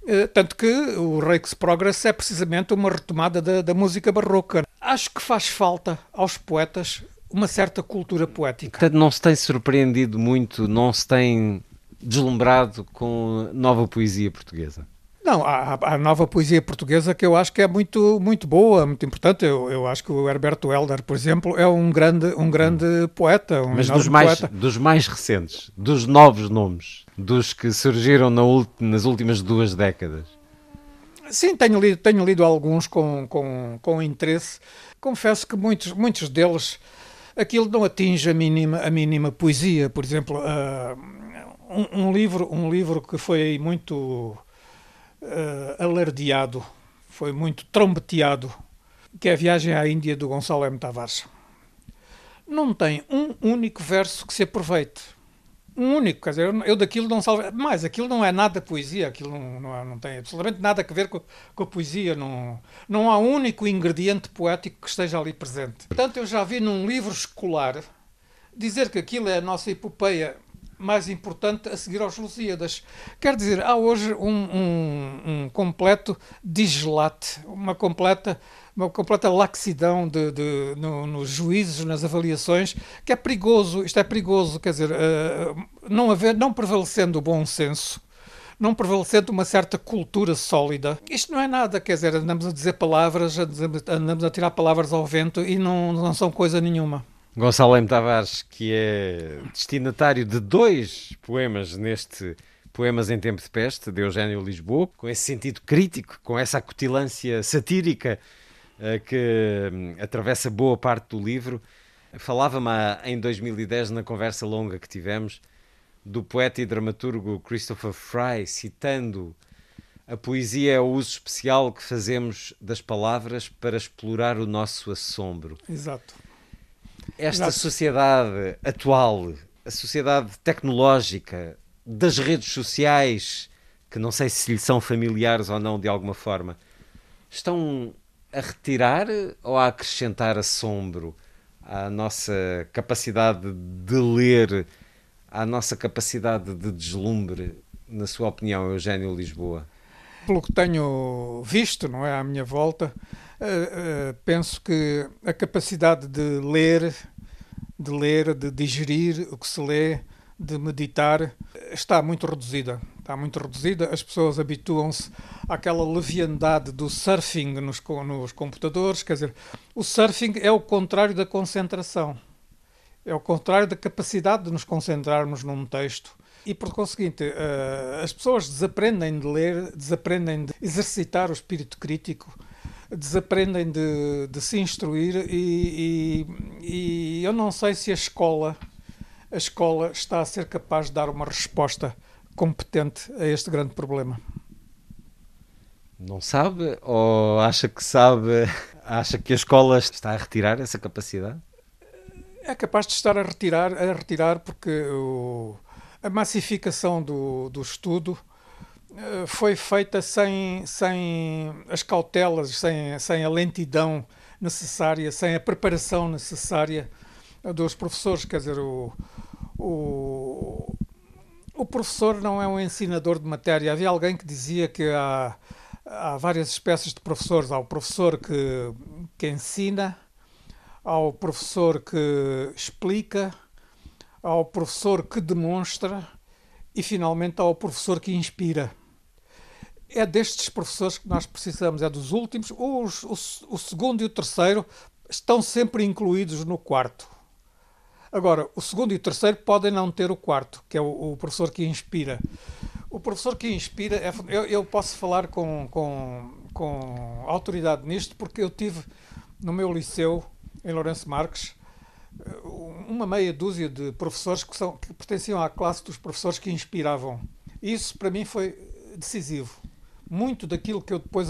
eh, tanto que o Rex Progress é precisamente uma retomada da, da música barroca. Acho que faz falta aos poetas uma certa cultura poética. Portanto, não se tem surpreendido muito, não se tem deslumbrado com nova poesia portuguesa? Não, há, a nova poesia portuguesa que eu acho que é muito, muito boa, muito importante. Eu, eu acho que o Herberto Helder, por exemplo, é um grande, um grande poeta. Um Mas dos mais, poeta. dos mais recentes, dos novos nomes, dos que surgiram na nas últimas duas décadas. Sim, tenho lido, tenho lido alguns com, com, com interesse. Confesso que muitos, muitos deles aquilo não atinge a mínima, a mínima poesia. Por exemplo, uh, um, um, livro, um livro que foi muito uh, alardeado, foi muito trombeteado, que é a Viagem à Índia do Gonçalo M. Tavares. Não tem um único verso que se aproveite. Um único, quer dizer, eu daquilo não salvo. Mas aquilo não é nada poesia, aquilo não, não, não tem absolutamente nada a ver com, com, a poesia. Não, não há um único ingrediente poético que esteja ali presente. Portanto, eu já vi num livro escolar dizer que aquilo é a nossa epopeia mais importante a seguir aos Lusíadas. Quer dizer, há hoje um, um, um completo dislate, uma completa, uma completa laxidão de, de no, nos juízos, nas avaliações, que é perigoso. Isto é perigoso, quer dizer, uh, não, haver, não prevalecendo o bom senso, não prevalecendo uma certa cultura sólida. Isto não é nada, quer dizer, andamos a dizer palavras, andamos a tirar palavras ao vento e não, não são coisa nenhuma. Gonçalo M. Tavares, que é destinatário de dois poemas neste Poemas em Tempo de Peste, de Eugênio Lisboa, com esse sentido crítico, com essa acutilância satírica uh, que um, atravessa boa parte do livro. Falava-me em 2010, na conversa longa que tivemos, do poeta e dramaturgo Christopher Fry, citando a poesia é o uso especial que fazemos das palavras para explorar o nosso assombro. Exato esta Exato. sociedade atual, a sociedade tecnológica, das redes sociais, que não sei se lhe são familiares ou não de alguma forma, estão a retirar ou a acrescentar assombro à nossa capacidade de ler, à nossa capacidade de deslumbre, na sua opinião, Eugênio Lisboa? Pelo que tenho visto, não é, à minha volta, uh, uh, penso que a capacidade de ler, de ler, de digerir o que se lê, de meditar, está muito reduzida. Está muito reduzida. As pessoas habituam-se àquela leviandade do surfing nos, nos computadores. Quer dizer, o surfing é o contrário da concentração. É o contrário da capacidade de nos concentrarmos num texto. E por conseguinte, uh, as pessoas desaprendem de ler, desaprendem de exercitar o espírito crítico, desaprendem de, de se instruir e, e, e, eu não sei se a escola a escola está a ser capaz de dar uma resposta competente a este grande problema. Não sabe ou acha que sabe, acha que a escola está a retirar essa capacidade? É capaz de estar a retirar, a retirar porque o, a massificação do, do estudo foi feita sem, sem as cautelas, sem, sem a lentidão necessária, sem a preparação necessária dos professores. Quer dizer, o, o, o professor não é um ensinador de matéria. Havia alguém que dizia que há, há várias espécies de professores. Há o professor que, que ensina, há o professor que explica, há o professor que demonstra e, finalmente, há o professor que inspira é destes professores que nós precisamos, é dos últimos. Os, o, segundo e o terceiro estão sempre incluídos no quarto. Agora, o segundo e o terceiro podem não ter o quarto, que é o, o professor que inspira. O professor que inspira, é, eu, eu, posso falar com, com, com autoridade nisto, porque eu tive no meu liceu, em Lourenço Marques, uma meia dúzia de professores que, são, que pertenciam à classe dos professores que inspiravam. Isso para mim foi decisivo. Muito daquilo que eu depois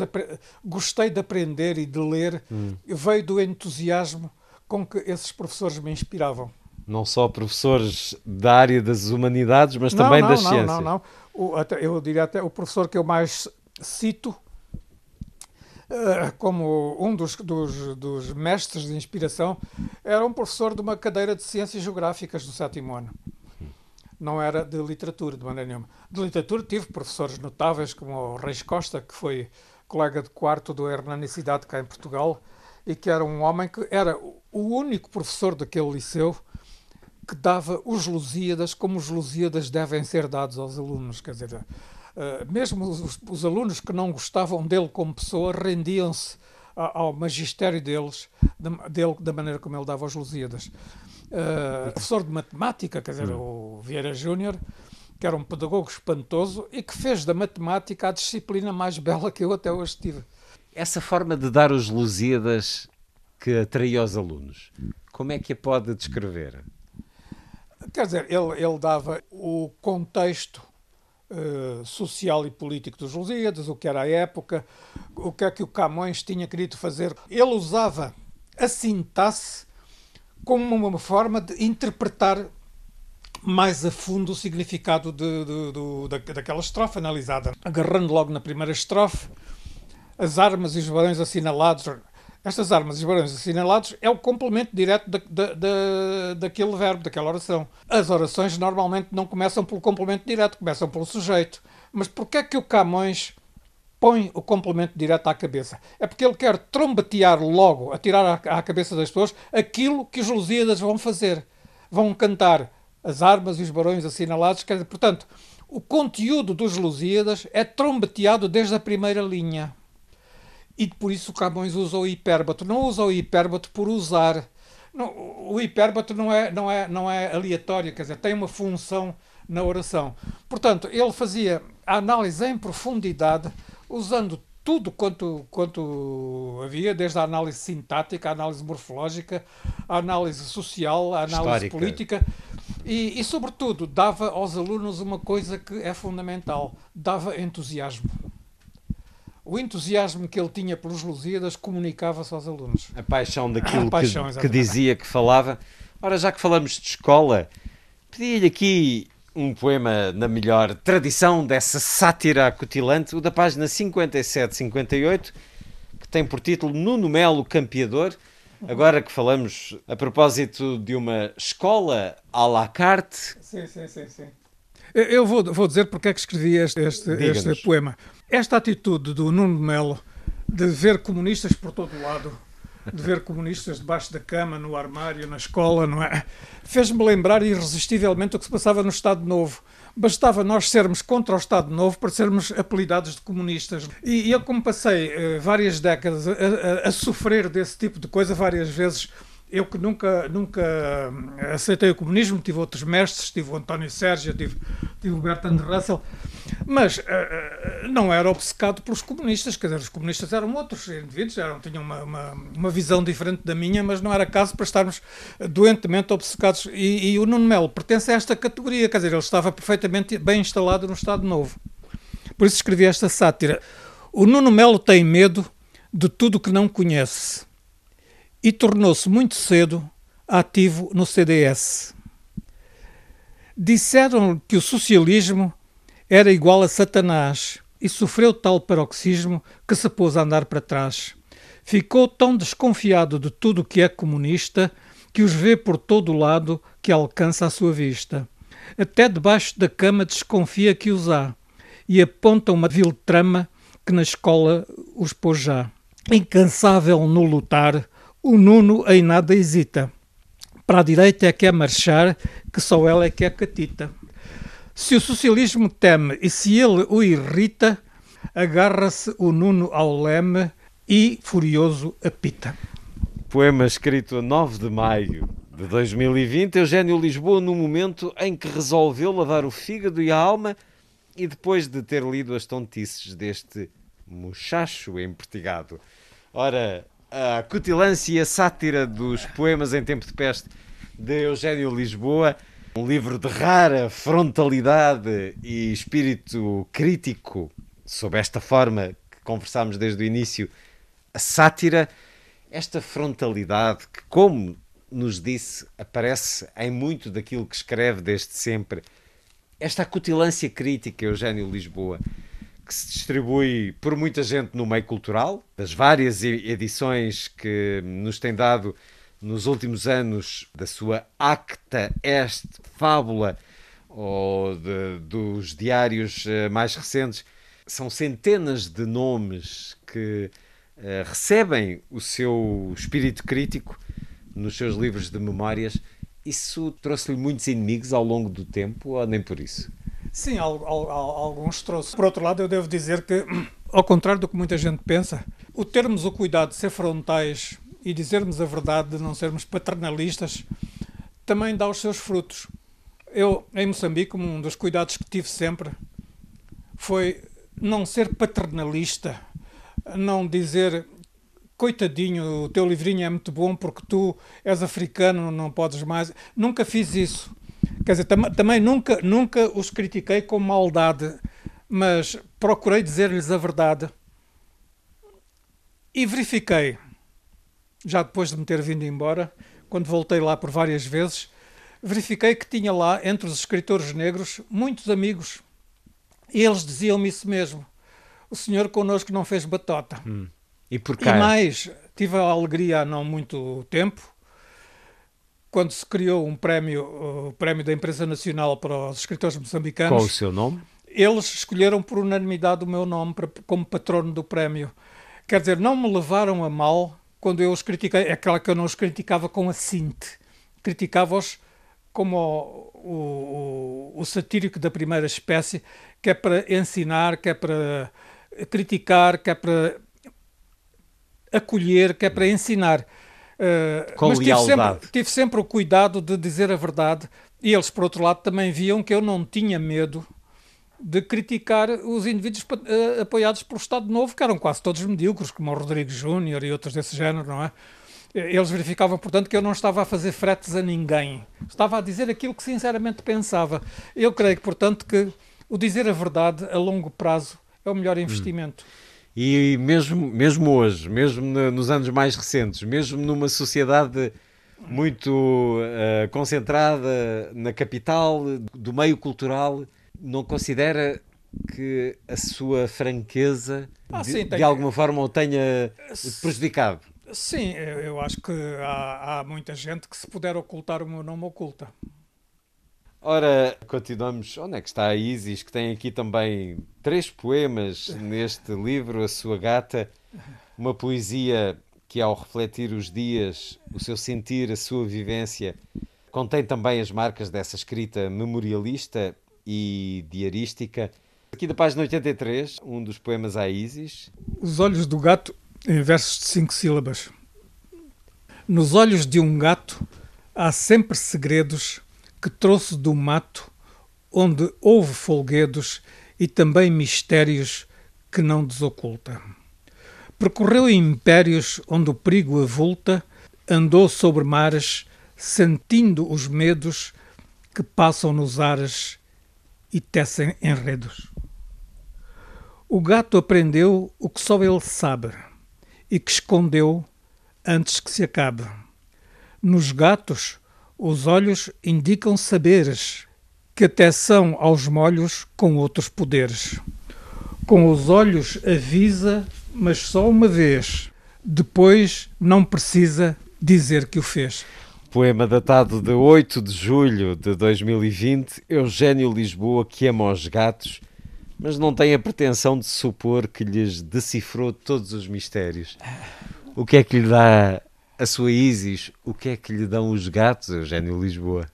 gostei de aprender e de ler hum. veio do entusiasmo com que esses professores me inspiravam. Não só professores da área das humanidades, mas não, também não, das não, ciências. Não, não, não. Eu diria até o professor que eu mais cito uh, como um dos, dos, dos, mestres de inspiração era um professor de uma cadeira de Ciências Geográficas do sétimo ano. Não era de literatura, de maneira nenhuma. De literatura tive professores notáveis, como o Reis Costa, que foi colega de quarto do Hernanicidade cá em Portugal, e que era um homem que era o único professor daquele liceu que dava os Lusíadas como os Lusíadas devem ser dados aos alunos. Quer dizer, uh, mesmo os, os, alunos que não gostavam dele como pessoa rendiam-se ao magistério deles, de, dele, da maneira como ele dava os Lusíadas. Uh, professor de matemática, quer dizer, o Vieira Júnior, que era um pedagogo espantoso e que fez da matemática a disciplina mais bela que eu até hoje tive. Essa forma de dar os Lusíadas que atraía os alunos, como é que a pode descrever? Quer dizer, ele, ele dava o contexto uh, social e político dos Lusíadas, o que era a época, o que é que o Camões tinha querido fazer. Ele usava a sintaxe como uma forma de interpretar mais a fundo o significado de, de, de, da, daquela estrofe analisada. Agarrando logo na primeira estrofe, as armas e os barões assinalados estas armas e os barões assinalados é o complemento direto da, da, daquele verbo, daquela oração. As orações normalmente não começam pelo complemento direto, começam pelo sujeito. Mas porquê é que o Camões põe o complemento direto à cabeça? É porque ele quer trombatear logo, atirar à, cabeça das pessoas, aquilo que os Lusíadas vão fazer. Vão cantar as armas e os barões assinalados. Quer dizer, portanto, o conteúdo dos Lusíadas é trombateado desde a primeira linha. E por isso Camões usa o hipérbato. Não usa o hipérbato por usar. O hipérbato não é, não, é, não é aleatório, quer dizer, tem uma função na oração. Portanto, ele fazia a análise em profundidade, usando tudo quanto, quanto havia, desde a análise sintática, a análise morfológica, a análise social, a análise Histórica. política. E, e, sobretudo, dava aos alunos uma coisa que é fundamental: dava entusiasmo o entusiasmo que ele tinha pelos Lusíadas comunicava-se aos alunos. A paixão daquilo a paixão, que, que, dizia, que falava. Ora, já que falamos de escola, pedi-lhe aqui um poema na melhor tradição dessa sátira acutilante, o da página 57-58, que tem por título Nuno Melo Campeador. Agora que falamos a propósito de uma escola à la carte. Sim, sim, sim. sim. Eu vou, vou dizer porque é que escrevi este, este, este poema. Esta atitude do Nuno Melo de ver comunistas por todo o lado, de ver comunistas debaixo da cama, no armário, na escola, não é? Fez-me lembrar irresistivelmente o que se passava no Estado Novo. Bastava nós sermos contra o Estado Novo para sermos apelidados de comunistas. E eu, como passei uh, várias décadas a, a, a sofrer desse tipo de coisa, várias vezes eu que nunca, nunca aceitei o comunismo, tive outros mestres, tive o António Sérgio, tive, tive o Bertrand Russell, mas uh, não era obcecado pelos comunistas, quer dizer, os comunistas eram outros indivíduos, eram, tinham uma, uma, uma visão diferente da minha, mas não era caso para estarmos doentemente obcecados. E, e o Nuno Melo pertence a esta categoria, quer dizer, ele estava perfeitamente bem instalado no Estado Novo. Por isso escrevi esta sátira. O Nuno Melo tem medo de tudo que não conhece e tornou-se muito cedo ativo no CDS. Disseram que o socialismo era igual a Satanás e sofreu tal paroxismo que se pôs a andar para trás. Ficou tão desconfiado de tudo que é comunista que os vê por todo o lado que alcança a sua vista. Até debaixo da cama desconfia que os há e aponta uma vil trama que na escola os pôs já. Incansável no lutar, o Nuno em nada hesita. Para a direita é que é marchar, que só ela é que é catita. Se o socialismo teme e se ele o irrita, agarra-se o Nuno ao leme e, furioso, apita. Poema escrito a 9 de maio de 2020, Eugênio Lisboa, no momento em que resolveu lavar o fígado e a alma e depois de ter lido as tontices deste muchacho empertigado. Ora, A Cutilância e a Sátira dos Poemas em Tempo de Peste de Eugênio Lisboa. Um livro de rara frontalidade e espírito crítico, sob esta forma que conversámos desde o início, a sátira, esta frontalidade que, como nos disse, aparece em muito daquilo que escreve desde sempre, esta acutilância crítica, Eugênio Lisboa, que se distribui por muita gente no meio cultural, das várias edições que nos tem dado nos últimos anos da sua acta est fábula ou de, dos diários eh, mais recentes, são centenas de nomes que uh, recebem o seu espírito crítico nos seus livros de memórias. Isso trouxe-lhe muitos inimigos ao longo do tempo ou nem por isso? Sim, alguns trouxe. Por outro lado, eu devo dizer que, ao contrário do que muita gente pensa, o termos o cuidado de ser frontais e dizermos a verdade, de não sermos paternalistas, também dá os seus frutos. Eu, em Moçambique, um dos cuidados que tive sempre foi não ser paternalista, não dizer coitadinho, o teu livrinho é muito bom porque tu és africano, não podes mais. Nunca fiz isso. Quer dizer, tam também nunca, nunca os critiquei com maldade, mas procurei dizer-lhes a verdade. E verifiquei, já depois de me ter vindo embora, quando voltei lá por várias vezes, verifiquei que tinha lá, entre os escritores negros, muitos amigos. E eles diziam-me isso mesmo. O senhor connosco não fez batota. Hum. E por cá? E mais, tive a alegria há não muito tempo quando se criou um prémio, o prémio da Empresa Nacional para os escritores moçambicanos. Qual o seu nome? Eles escolheram por unanimidade o meu nome para, como patrono do prémio. Quer dizer, não me levaram a mal quando eu os critiquei. É claro que eu não os criticava com a cinte. Criticava-os como o, o, o, satírico da primeira espécie, que é para ensinar, que é para criticar, que é para acolher, que é para ensinar. Uh, mas tive sempre, tive sempre o cuidado de dizer a verdade e eles, por outro lado, também viam que eu não tinha medo de criticar os indivíduos uh, apoiados pelo Estado Novo, que eram quase todos medíocres, como o Rodrigo Júnior e outros desse género, não é? Eles verificavam, portanto, que eu não estava a fazer fretes a ninguém. Estava a dizer aquilo que sinceramente pensava. Eu creio, portanto, que o dizer a verdade a longo prazo é o melhor investimento. Hum. E mesmo, mesmo hoje, mesmo nos anos mais recentes, mesmo numa sociedade muito uh, concentrada na capital, do meio cultural, não considera que a sua franqueza ah, de, sim, de, alguma forma o tenha prejudicado? Sim, eu acho que há, há muita gente que se puder ocultar o meu nome oculta. Ora, continuamos. Onde é que está a Isis, que tem aqui também três poemas neste livro, A Sua Gata, uma poesia que, ao refletir os dias, o seu sentir, a sua vivência, contém também as marcas dessa escrita memorialista e diarística. Aqui da página 83, um dos poemas à Isis. Os olhos do gato em versos de cinco sílabas. Nos olhos de um gato há sempre segredos que trouxe do mato, onde houve folguedos e também mistérios que não desoculta. Percorreu impérios onde o perigo avulta, andou sobre mares, sentindo os medos que passam nos ares e tecem enredos. O gato aprendeu o que só ele sabe e que escondeu antes que se acabe. Nos gatos, os olhos indicam saberes, que até são aos molhos com outros poderes. Com os olhos avisa, mas só uma vez. Depois não precisa dizer que o fez. Poema datado de 8 de julho de 2020, Eugênio Lisboa que ama os gatos, mas não tem a pretensão de supor que lhes decifrou todos os mistérios. O que é que lhe dá a sua Isis, o que é que lhe dão os gatos, Eugênio Lisboa?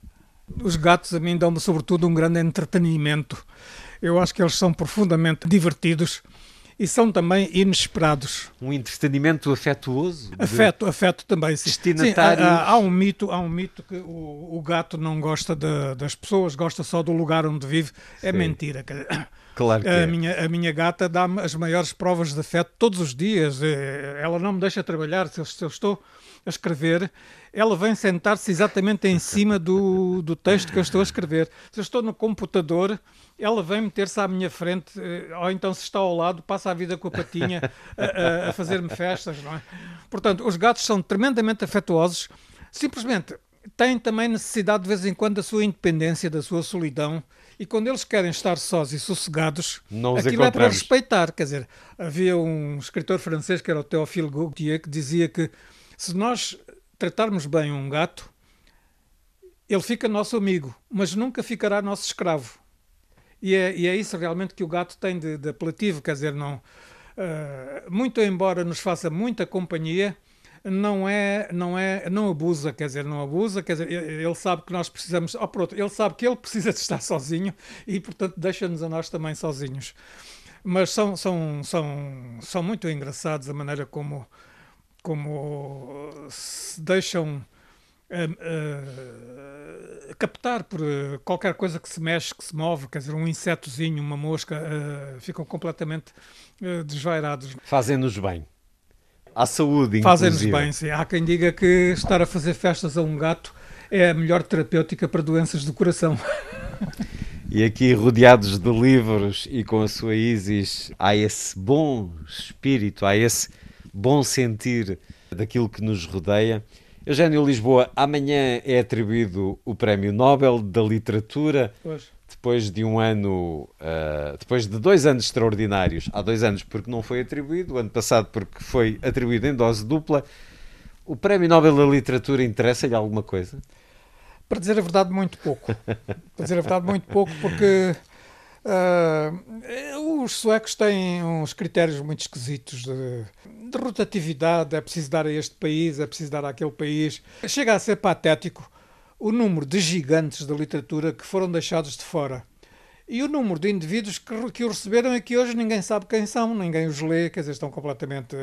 Os gatos a mim dão-me sobretudo um grande entretenimento. Eu acho que eles são profundamente divertidos e são também inesperados. Um entretenimento afetuoso? Afeto, afeto também, sim. Destinatários. Sim, há, há, um mito, há um mito que o, o gato não gosta de, das pessoas, gosta só do lugar onde vive. É sim. mentira. Claro que a, é. minha, a minha gata dá-me as maiores provas de afeto todos os dias. Eh, ela não me deixa trabalhar se eu, se eu estou a escrever, ela vem sentar-se exatamente em cima do, do texto que eu estou a escrever. Se eu estou no computador, ela vem meter-se à minha frente, eh, ou então se está ao lado, passa a vida com a patinha a, a, a fazer-me festas, não é? Portanto, os gatos são tremendamente afetuosos, simplesmente têm também necessidade de vez em quando da sua independência, da sua solidão, e quando eles querem estar sós e sossegados, Não aquilo é para respeitar. Quer dizer, havia um escritor francês que era o Théophile Gautier que dizia que se nós tratarmos bem um gato, ele fica nosso amigo, mas nunca ficará nosso escravo. E é, e é isso realmente que o gato tem de, de apelativo, quer dizer, não, uh, muito embora nos faça muita companhia, não é, não é, não abusa, quer dizer, não abusa, quer dizer, ele sabe que nós precisamos, oh, pronto, ele sabe que ele precisa de estar sozinho e, portanto, deixa-nos a nós também sozinhos. Mas são, são, são, são muito engraçados a maneira como, como se deixam uh, uh, captar por uh, qualquer coisa que se mexe, que se move, quer dizer, um insetozinho, uma mosca, ficam completamente desvairados. Fazem-nos bem. À saúde, Fazem-nos bem, sim. Há quem diga que estar a fazer festas a um gato é a melhor terapêutica para doenças do coração. E aqui, rodeados de livros e com a sua Isis, há esse bom espírito, há esse bom sentir daquilo que nos rodeia. Eugênio Lisboa, amanhã é atribuído o Prémio Nobel da Literatura. Pois. Depois de um ano, uh, depois de dois anos extraordinários, há dois anos porque não foi atribuído, o ano passado porque foi atribuído em dose dupla. O Prémio Nobel da Literatura interessa-lhe alguma coisa? Para dizer a verdade, muito pouco. Para dizer a verdade, muito pouco, porque uh, os suecos têm uns critérios muito esquisitos de, de, rotatividade. É preciso dar a este país, é preciso dar àquele país. Chega a ser patético o número de gigantes da literatura que foram deixados de fora. E o número de indivíduos que, que o receberam e que hoje ninguém sabe quem são, ninguém os lê, quer dizer, estão completamente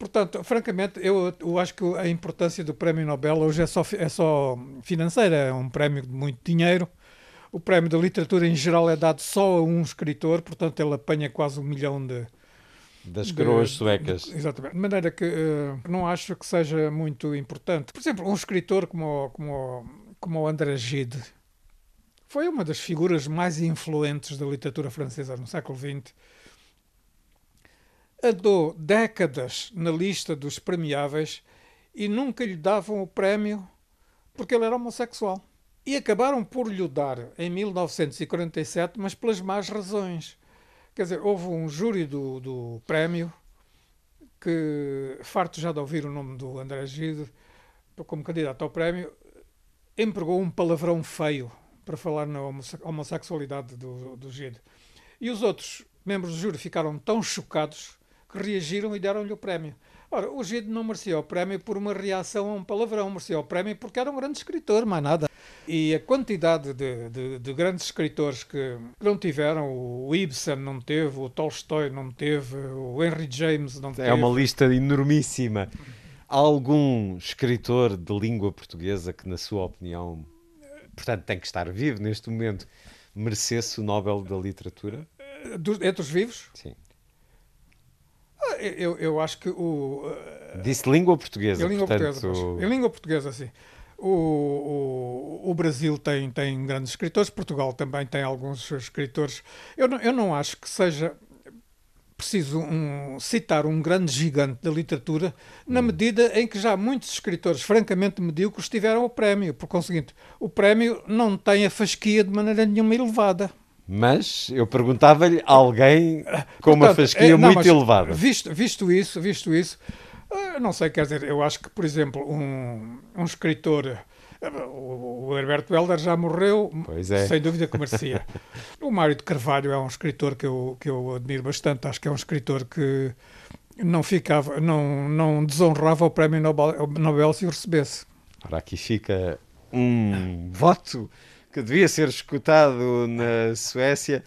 Portanto, francamente, eu, eu, acho que a importância do Prémio Nobel hoje é só, é só financeira, é um prémio de muito dinheiro. O prémio da literatura em geral é dado só a um escritor, portanto, ele apanha quase um milhão de. Das coroas suecas. De, exatamente. De maneira que uh, não acho que seja muito importante. Por exemplo, um escritor como, como, como o André Gide foi uma das figuras mais influentes da literatura francesa no século XX andou décadas na lista dos premiáveis e nunca lhe davam o prémio porque ele era homossexual. E acabaram por lhe dar em 1947, mas pelas más razões. Quer dizer, houve um júri do, do prémio que, farto já de ouvir o nome do André Gide como candidato ao prémio, empregou um palavrão feio para falar na homossexualidade do, do Gide. E os outros membros do júri ficaram tão chocados que reagiram e deram-lhe o prémio. Ora, o Gide não merecia o prémio por uma reação a um palavrão, merecia o prémio porque era um grande escritor, mais nada. E a quantidade de, de, de grandes escritores que não tiveram, o Ibsen não teve, o Tolstói não teve, o Henry James não teve. É uma lista enormíssima. Há algum escritor de língua portuguesa que, na sua opinião, portanto, tem que estar vivo neste momento, merecesse o Nobel da Literatura? entre os vivos? Sim. Ah, eu, eu acho que o. Uh, Disse língua portuguesa. Em língua portanto... portuguesa. Em língua portuguesa, sim. O, o, o, Brasil tem, tem grandes escritores, Portugal também tem alguns escritores. Eu não, eu não acho que seja preciso um, citar um grande gigante da literatura na hum. medida em que já muitos escritores francamente medíocres tiveram o prémio. Por conseguinte, o prémio não tem a fasquia de maneira nenhuma elevada. Mas eu perguntava-lhe alguém com uma fasquia é, não, muito elevada. Visto, visto isso, visto isso, eh, não sei, quer dizer, eu acho que, por exemplo, um, um escritor, o, Herberto Helder já morreu, é. sem dúvida que merecia. o Mário de Carvalho é um escritor que eu, que eu admiro bastante, acho que é um escritor que não ficava, não, não desonrava o prémio Nobel, Nobel se o recebesse. Ora, aqui fica um voto que devia ser escutado na Suécia.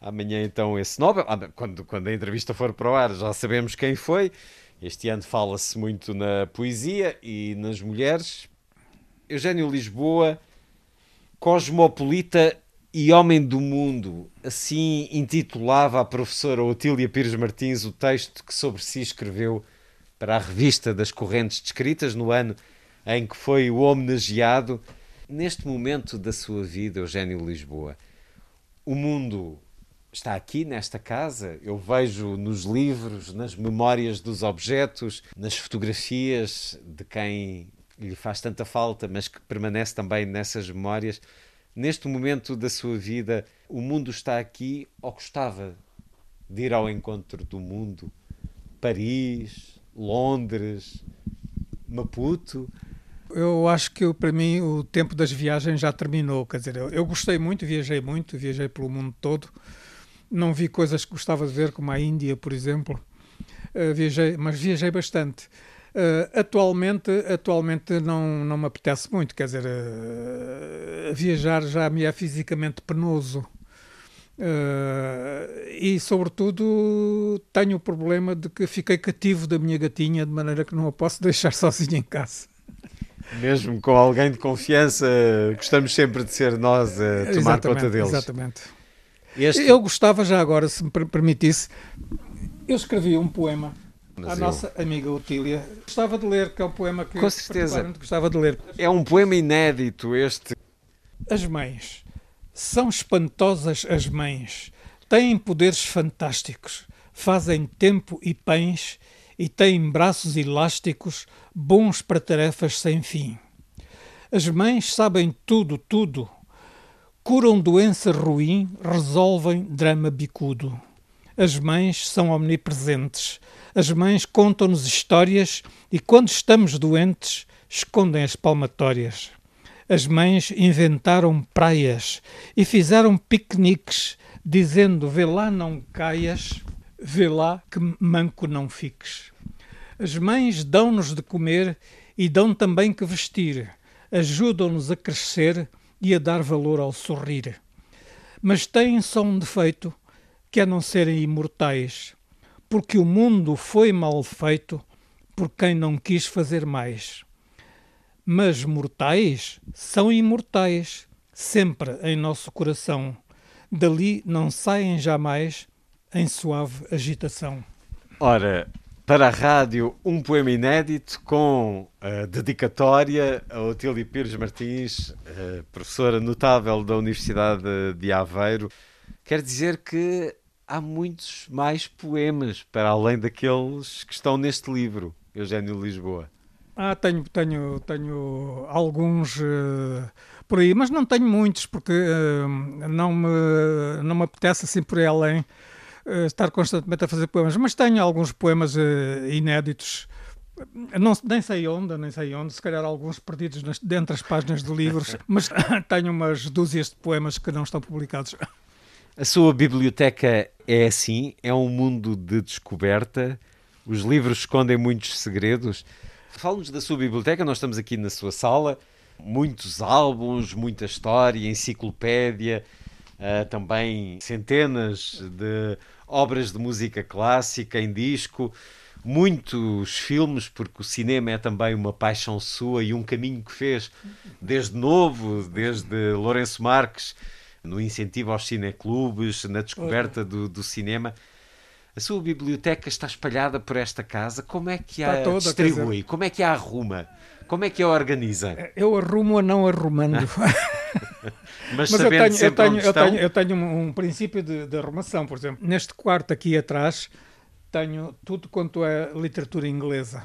amanhã então esse Nobel. Ah, quando, quando a entrevista for para o ar já sabemos quem foi. Este ano fala-se muito na poesia e nas mulheres. Eugênio Lisboa, cosmopolita e homem do mundo. Assim intitulava a professora Otília Pires Martins o texto que sobre si escreveu para a revista das Correntes Descritas no ano em que foi o homenageado. Neste momento da sua vida, Eugênio Lisboa, o mundo está aqui nesta casa. Eu vejo nos livros, nas memórias dos objetos, nas fotografias de quem lhe faz tanta falta, mas que permanece também nessas memórias. Neste momento da sua vida, o mundo está aqui ou gostava de ir ao encontro do mundo? Paris, Londres, Maputo? Eu acho que para mim o tempo das viagens já terminou. Quer dizer, eu, eu gostei muito, viajei muito, viajei pelo mundo todo. Não vi coisas que gostava de ver, como a Índia, por exemplo. Uh, viajei, mas viajei bastante. Uh, atualmente, atualmente não, não me apetece muito, quer dizer, uh, viajar já me é fisicamente penoso. E, sobretudo, tenho o problema de que fiquei cativo da minha gatinha, de maneira que não a posso deixar sozinha em casa. Mesmo com alguém de confiança, gostamos sempre de ser nós a tomar exatamente, conta deles. Exatamente. Este... Eu gostava já agora, se me permitisse, eu escrevi um poema Mas à eu- nossa amiga Otília. Gostava de ler, que é um poema que Com eu certeza. gostava de ler. É um poema inédito este. As mães. São espantosas as mães. Têm poderes fantásticos. Fazem tempo e pães e têm braços elásticos bons para tarefas sem fim. As mães sabem tudo, tudo. Curam doença ruim, resolvem drama bicudo. As mães são omnipresentes. As mães contam-nos histórias e, quando estamos doentes, escondem as palmatórias. As mães inventaram praias e fizeram piqueniques, dizendo: Vê lá, não caias, vê lá que manco não fiques. As mães dão-nos de comer e dão também que vestir, ajudam-nos a crescer e a dar valor ao sorrir. Mas têm só um defeito, que é não serem imortais, porque o mundo foi mal feito por quem não quis fazer mais. Mas mortais são imortais, sempre em nosso coração. Dali não saem jamais em suave agitação. Ora, para a rádio, um poema inédito com a dedicatória a Otília Pires Martins, eh, professora notável da Universidade de Aveiro. Quer dizer que há muitos mais poemas para além daqueles que estão neste livro, Eugênio Lisboa. Ah, tenho, tenho, tenho alguns eh, por aí, mas não tenho muitos, porque eh, não, me, não me apetece assim por aí além estar constantemente a fazer poemas. Mas tenho alguns poemas eh, inéditos, não, nem sei onde, nem sei onde, se calhar alguns perdidos nas, dentro das páginas de livros, mas tenho umas dúzias de poemas que não estão publicados. A sua biblioteca é assim, é um mundo de descoberta. Os livros escondem muitos segredos. Fala-nos da sua biblioteca, nós estamos aqui na sua sala. Muitos álbuns, muita história, enciclopédia, ah, também centenas de obras de música clássica em disco, muitos filmes, porque o cinema é também uma paixão sua e um caminho que fez desde novo, desde Lourenço Marques, no incentivo aos cineclubes, na descoberta do, do cinema. A sua biblioteca está espalhada por esta casa. Como é que a toda, distribui? Como é que a arruma? Como é que a organiza? Eu arrumo-a não arrumando. Mas, Mas eu tenho, eu tenho, eu tenho, eu tenho um, um princípio de, de arrumação, por exemplo. Neste quarto aqui atrás tenho tudo quanto é literatura inglesa.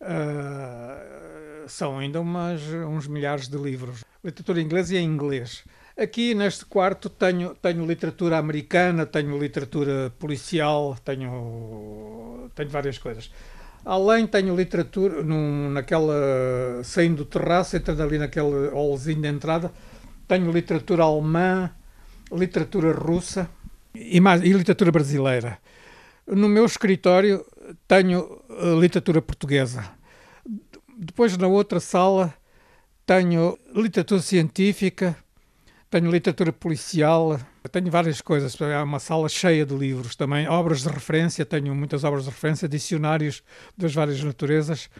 Ah, são ainda umas, uns milhares de livros. Literatura inglesa e em inglês. Aqui neste quarto tenho, tenho literatura americana, tenho literatura policial, tenho, tenho várias coisas. Além tenho literatura, num, naquela, saindo do terraço, entrando ali naquele hallzinho de entrada, tenho literatura alemã, literatura russa e, mais, e literatura brasileira. No meu escritório tenho eh, literatura portuguesa. Depois na outra sala tenho literatura científica, tenho literatura policial, Eu tenho várias coisas, há uma sala cheia de livros também, obras de referência, tenho muitas obras de referência, dicionários das várias naturezas.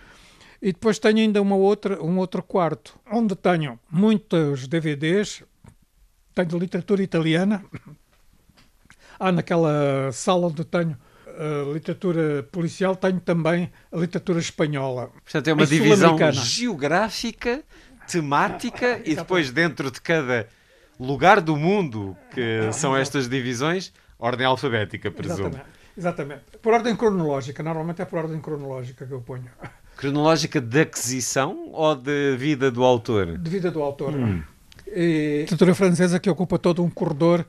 E depois tenho ainda uma outra, um outro quarto, onde tenho muitos DVDs, tenho literatura italiana. Há naquela sala onde tenho a literatura policial, tenho também a literatura espanhola. Portanto, é uma divisão geográfica, temática e depois dentro de cada lugar do mundo que são estas divisões, ordem alfabética, presumo. Exatamente. Exatamente. Por ordem cronológica, normalmente é por ordem cronológica que eu ponho. Cronológica de aquisição ou de vida do autor? De vida do autor. Hum. E literatura francesa que ocupa todo um corredor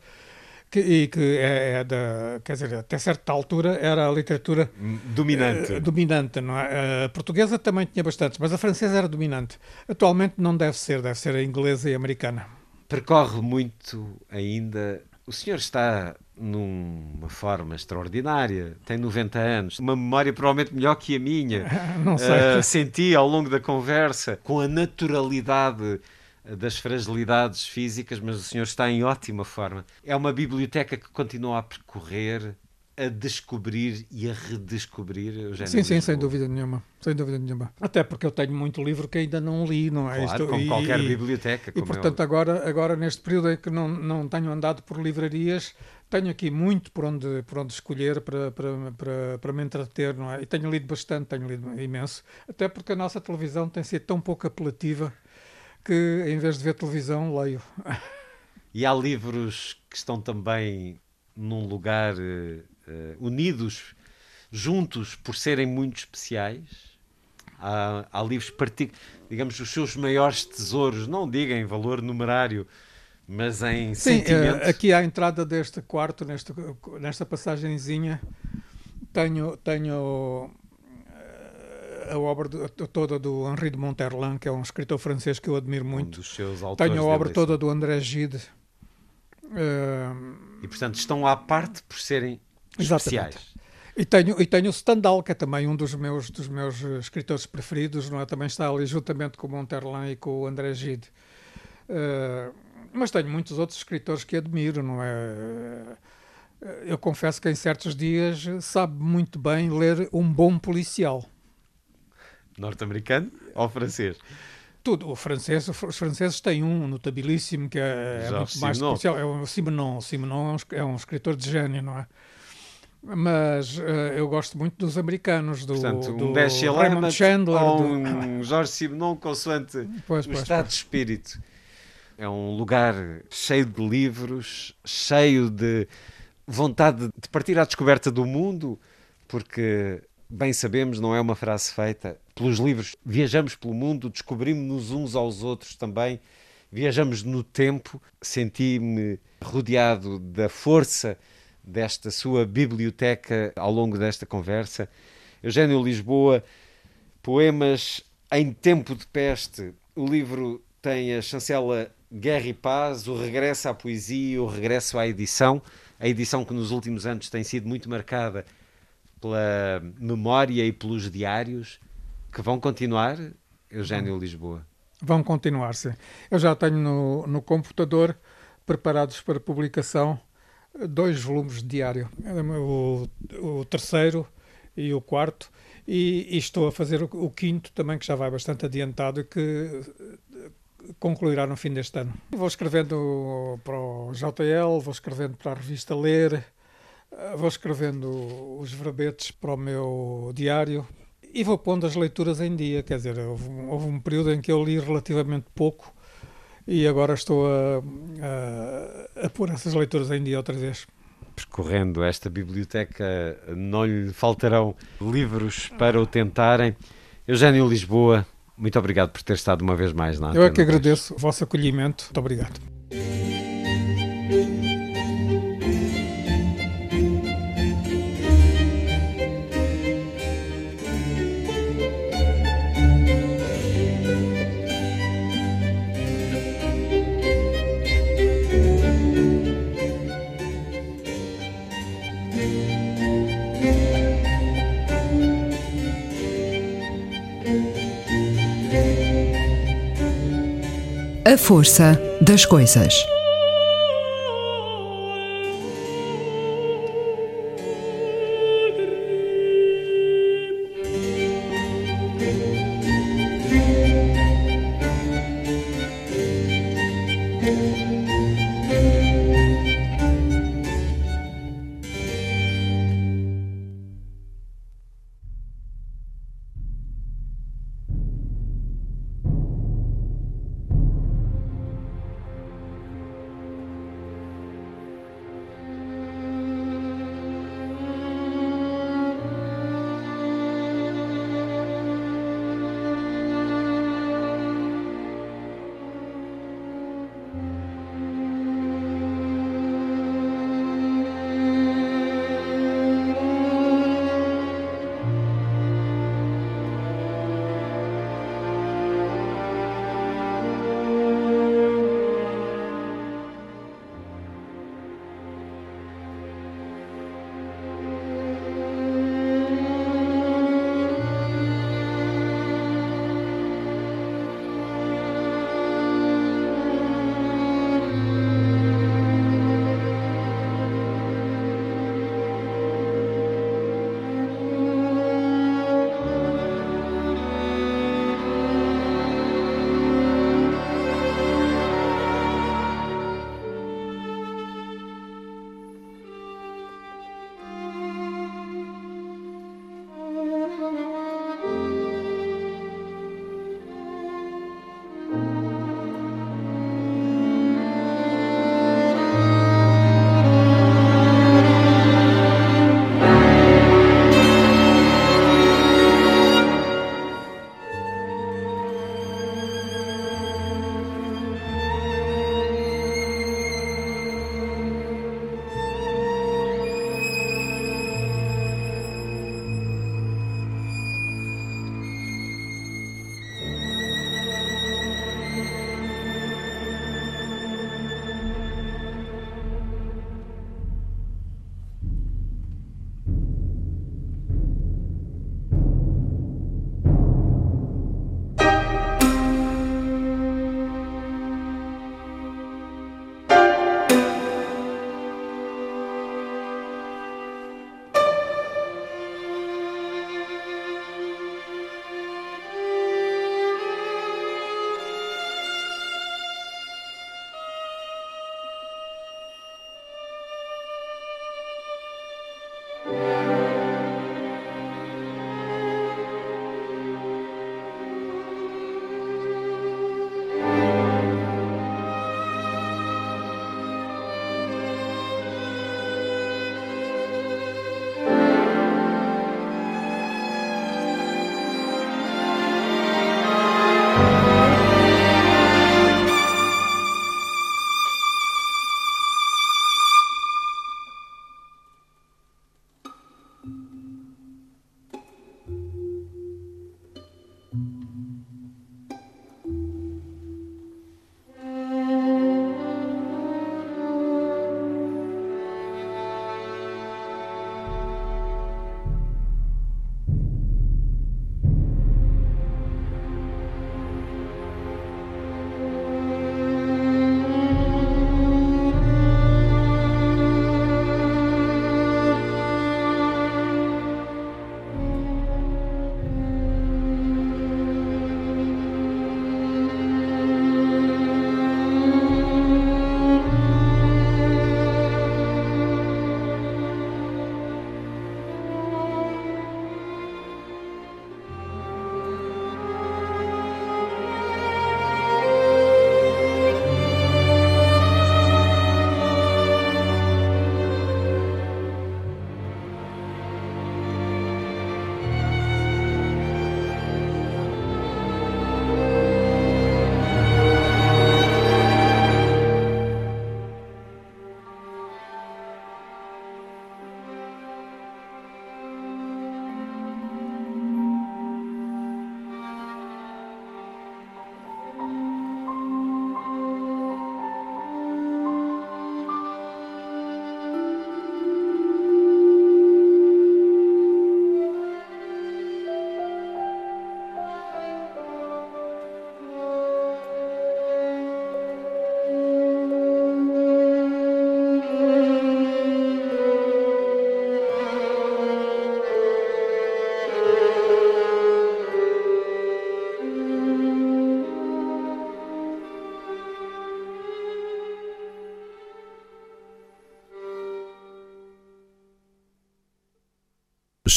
que, e que é, é, da, quer dizer, até certa altura era a literatura dominante. Uh, dominante, não é? A portuguesa também tinha bastante, mas a francesa era dominante. Atualmente não deve ser, deve ser a inglesa e a americana. Percorre muito ainda. O senhor está numa forma extraordinária, tem 90 anos, uma memória provavelmente melhor que a minha. Não sei. Uh, senti ao longo da conversa, com a naturalidade das fragilidades físicas, mas o senhor está em ótima forma. É uma biblioteca que continua a percorrer, a descobrir e a redescobrir Eugênio Sim, sim, sem dúvida nenhuma. Sem dúvida nenhuma. Até porque eu tenho muito livro que ainda não li, não é? Claro, Isto, como e, qualquer e, biblioteca. E portanto, é agora, agora neste período em que não, não tenho andado por livrarias, tenho aqui muito por onde, por onde escolher para, para, para, para me entreter, não é? E tenho lido bastante, tenho lido imenso. Até porque a nossa televisão tem sido tão pouco apelativa que em vez de ver televisão, leio. E há livros que estão também num lugar uh, unidos, juntos, por serem muito especiais. Há, há livros particulares, digamos, os seus maiores tesouros, não diga em valor numerário, mas em Sim, sentimento. Uh, aqui à entrada deste quarto, nesta, nesta passagenzinha, tenho, tenho a obra toda do Henri de Monterland, que é um escritor francês que eu admiro muito. Um Tenho a obra toda do André Gide. Uh, e portanto estão à parte por serem exatamente. especiais. E tenho, e tenho o Stendhal, que é também um dos meus, dos meus escritores preferidos, não é? também está ali juntamente com o Monterland e com o André Gide. Uh, mas tenho muitos outros escritores que admiro, não é? Eu confesso que em certos dias sabe muito bem ler um bom policial. Norte-americano ou francês? Tudo. O francês, os franceses têm um notabilíssimo que é, é muito mais especial. É o Simenon. Simenon é um, é um escritor de gênio, não é? Mas uh, eu gosto muito dos americanos, do, Portanto, um do Raymond Chandler. Ou um do... Jorge Simenon, consoante pois, o pois, estado pois. de espírito. É um lugar cheio de livros, cheio de vontade de partir à descoberta do mundo, porque bem sabemos, não é uma frase feita. Pelos livros, viajamos pelo mundo, descobrimos-nos uns aos outros também, viajamos no tempo. Senti-me rodeado da força desta sua biblioteca ao longo desta conversa. Eugênio Lisboa, poemas em tempo de peste. O livro tem a chancela Guerra e Paz, o regresso à poesia, o regresso à edição. A edição que nos últimos anos tem sido muito marcada pela memória e pelos diários que vão continuar, Eugênio Lisboa? Vão continuar, sim. Eu já tenho no, no computador preparados para publicação dois volumes de diário, o, o terceiro e o quarto, e, e estou a fazer o, o, quinto também, que já vai bastante adiantado e que concluirá no fim deste ano. Vou escrevendo para o JL, vou escrevendo para a revista Ler, ah, vou escrevendo os verbetes para o meu diário e vou pondo as leituras em dia. Quer dizer, houve, houve um período em que eu li relativamente pouco e agora estou a, a, a pôr essas leituras em dia outra vez. Percorrendo esta biblioteca, não lhe faltarão livros para o tentarem. Eugênio Lisboa, muito obrigado por ter estado uma vez mais na Eu é que agradeço o vosso acolhimento. Muito obrigado. A força das coisas.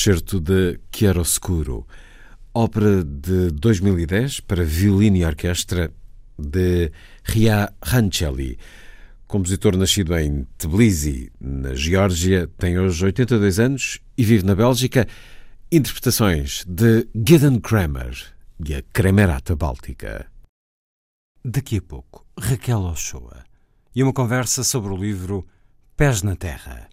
Excerto de Chiaroscuro, ópera de 2010 para violino e orquestra de Ria Rancelli. Compositor nascido em Tbilisi, na Geórgia, tem hoje 82 anos e vive na Bélgica. Interpretações de Gideon Kramer e a Kremerata Báltica. Daqui a pouco, Raquel Ochoa e uma conversa sobre o livro Pés na Terra.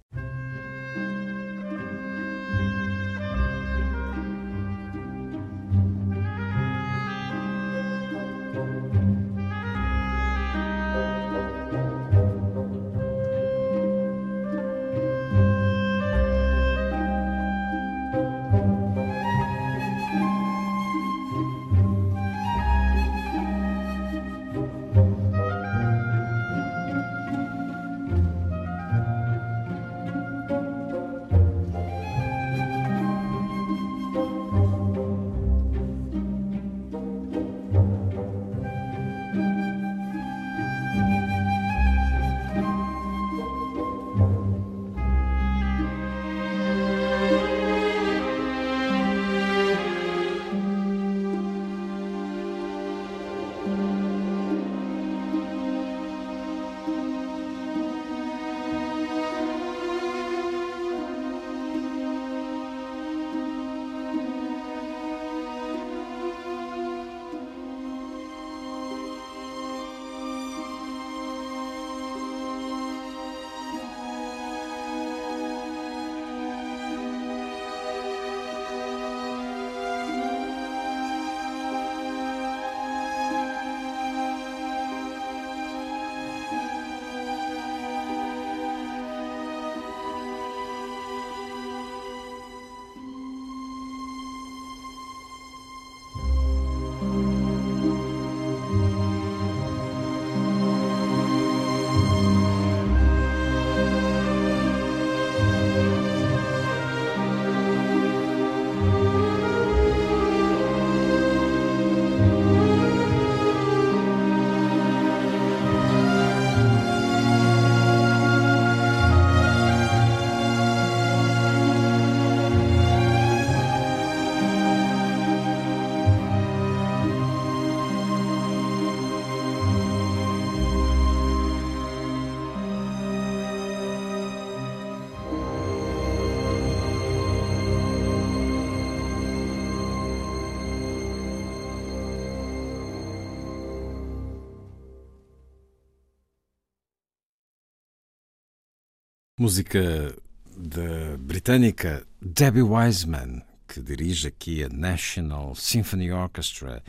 Música da britânica Debbie Wiseman, que dirige aqui a National Symphony Orchestra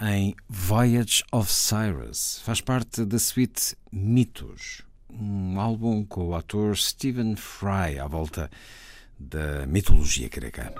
em Voyage of Cyrus. Faz parte da suite Mitos, um álbum com o ator Stephen Fry à volta da mitologia grega.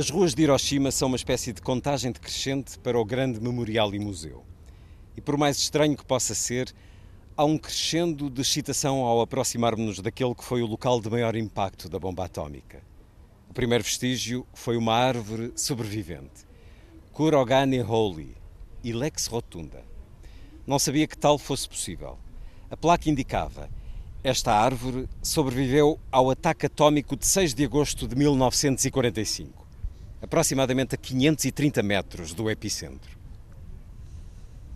As ruas de Hiroshima são uma espécie de contagem decrescente para o grande memorial e museu. E por mais estranho que possa ser, há um crescendo de excitação ao aproximarmos-nos daquele que foi o local de maior impacto da bomba atómica. O primeiro vestígio foi uma árvore sobrevivente, Kurogane Holy, Ilex rotunda. Não sabia que tal fosse possível. A placa indicava: esta árvore sobreviveu ao ataque atômico de 6 de agosto de 1945. Aproximadamente a 530 metros do epicentro.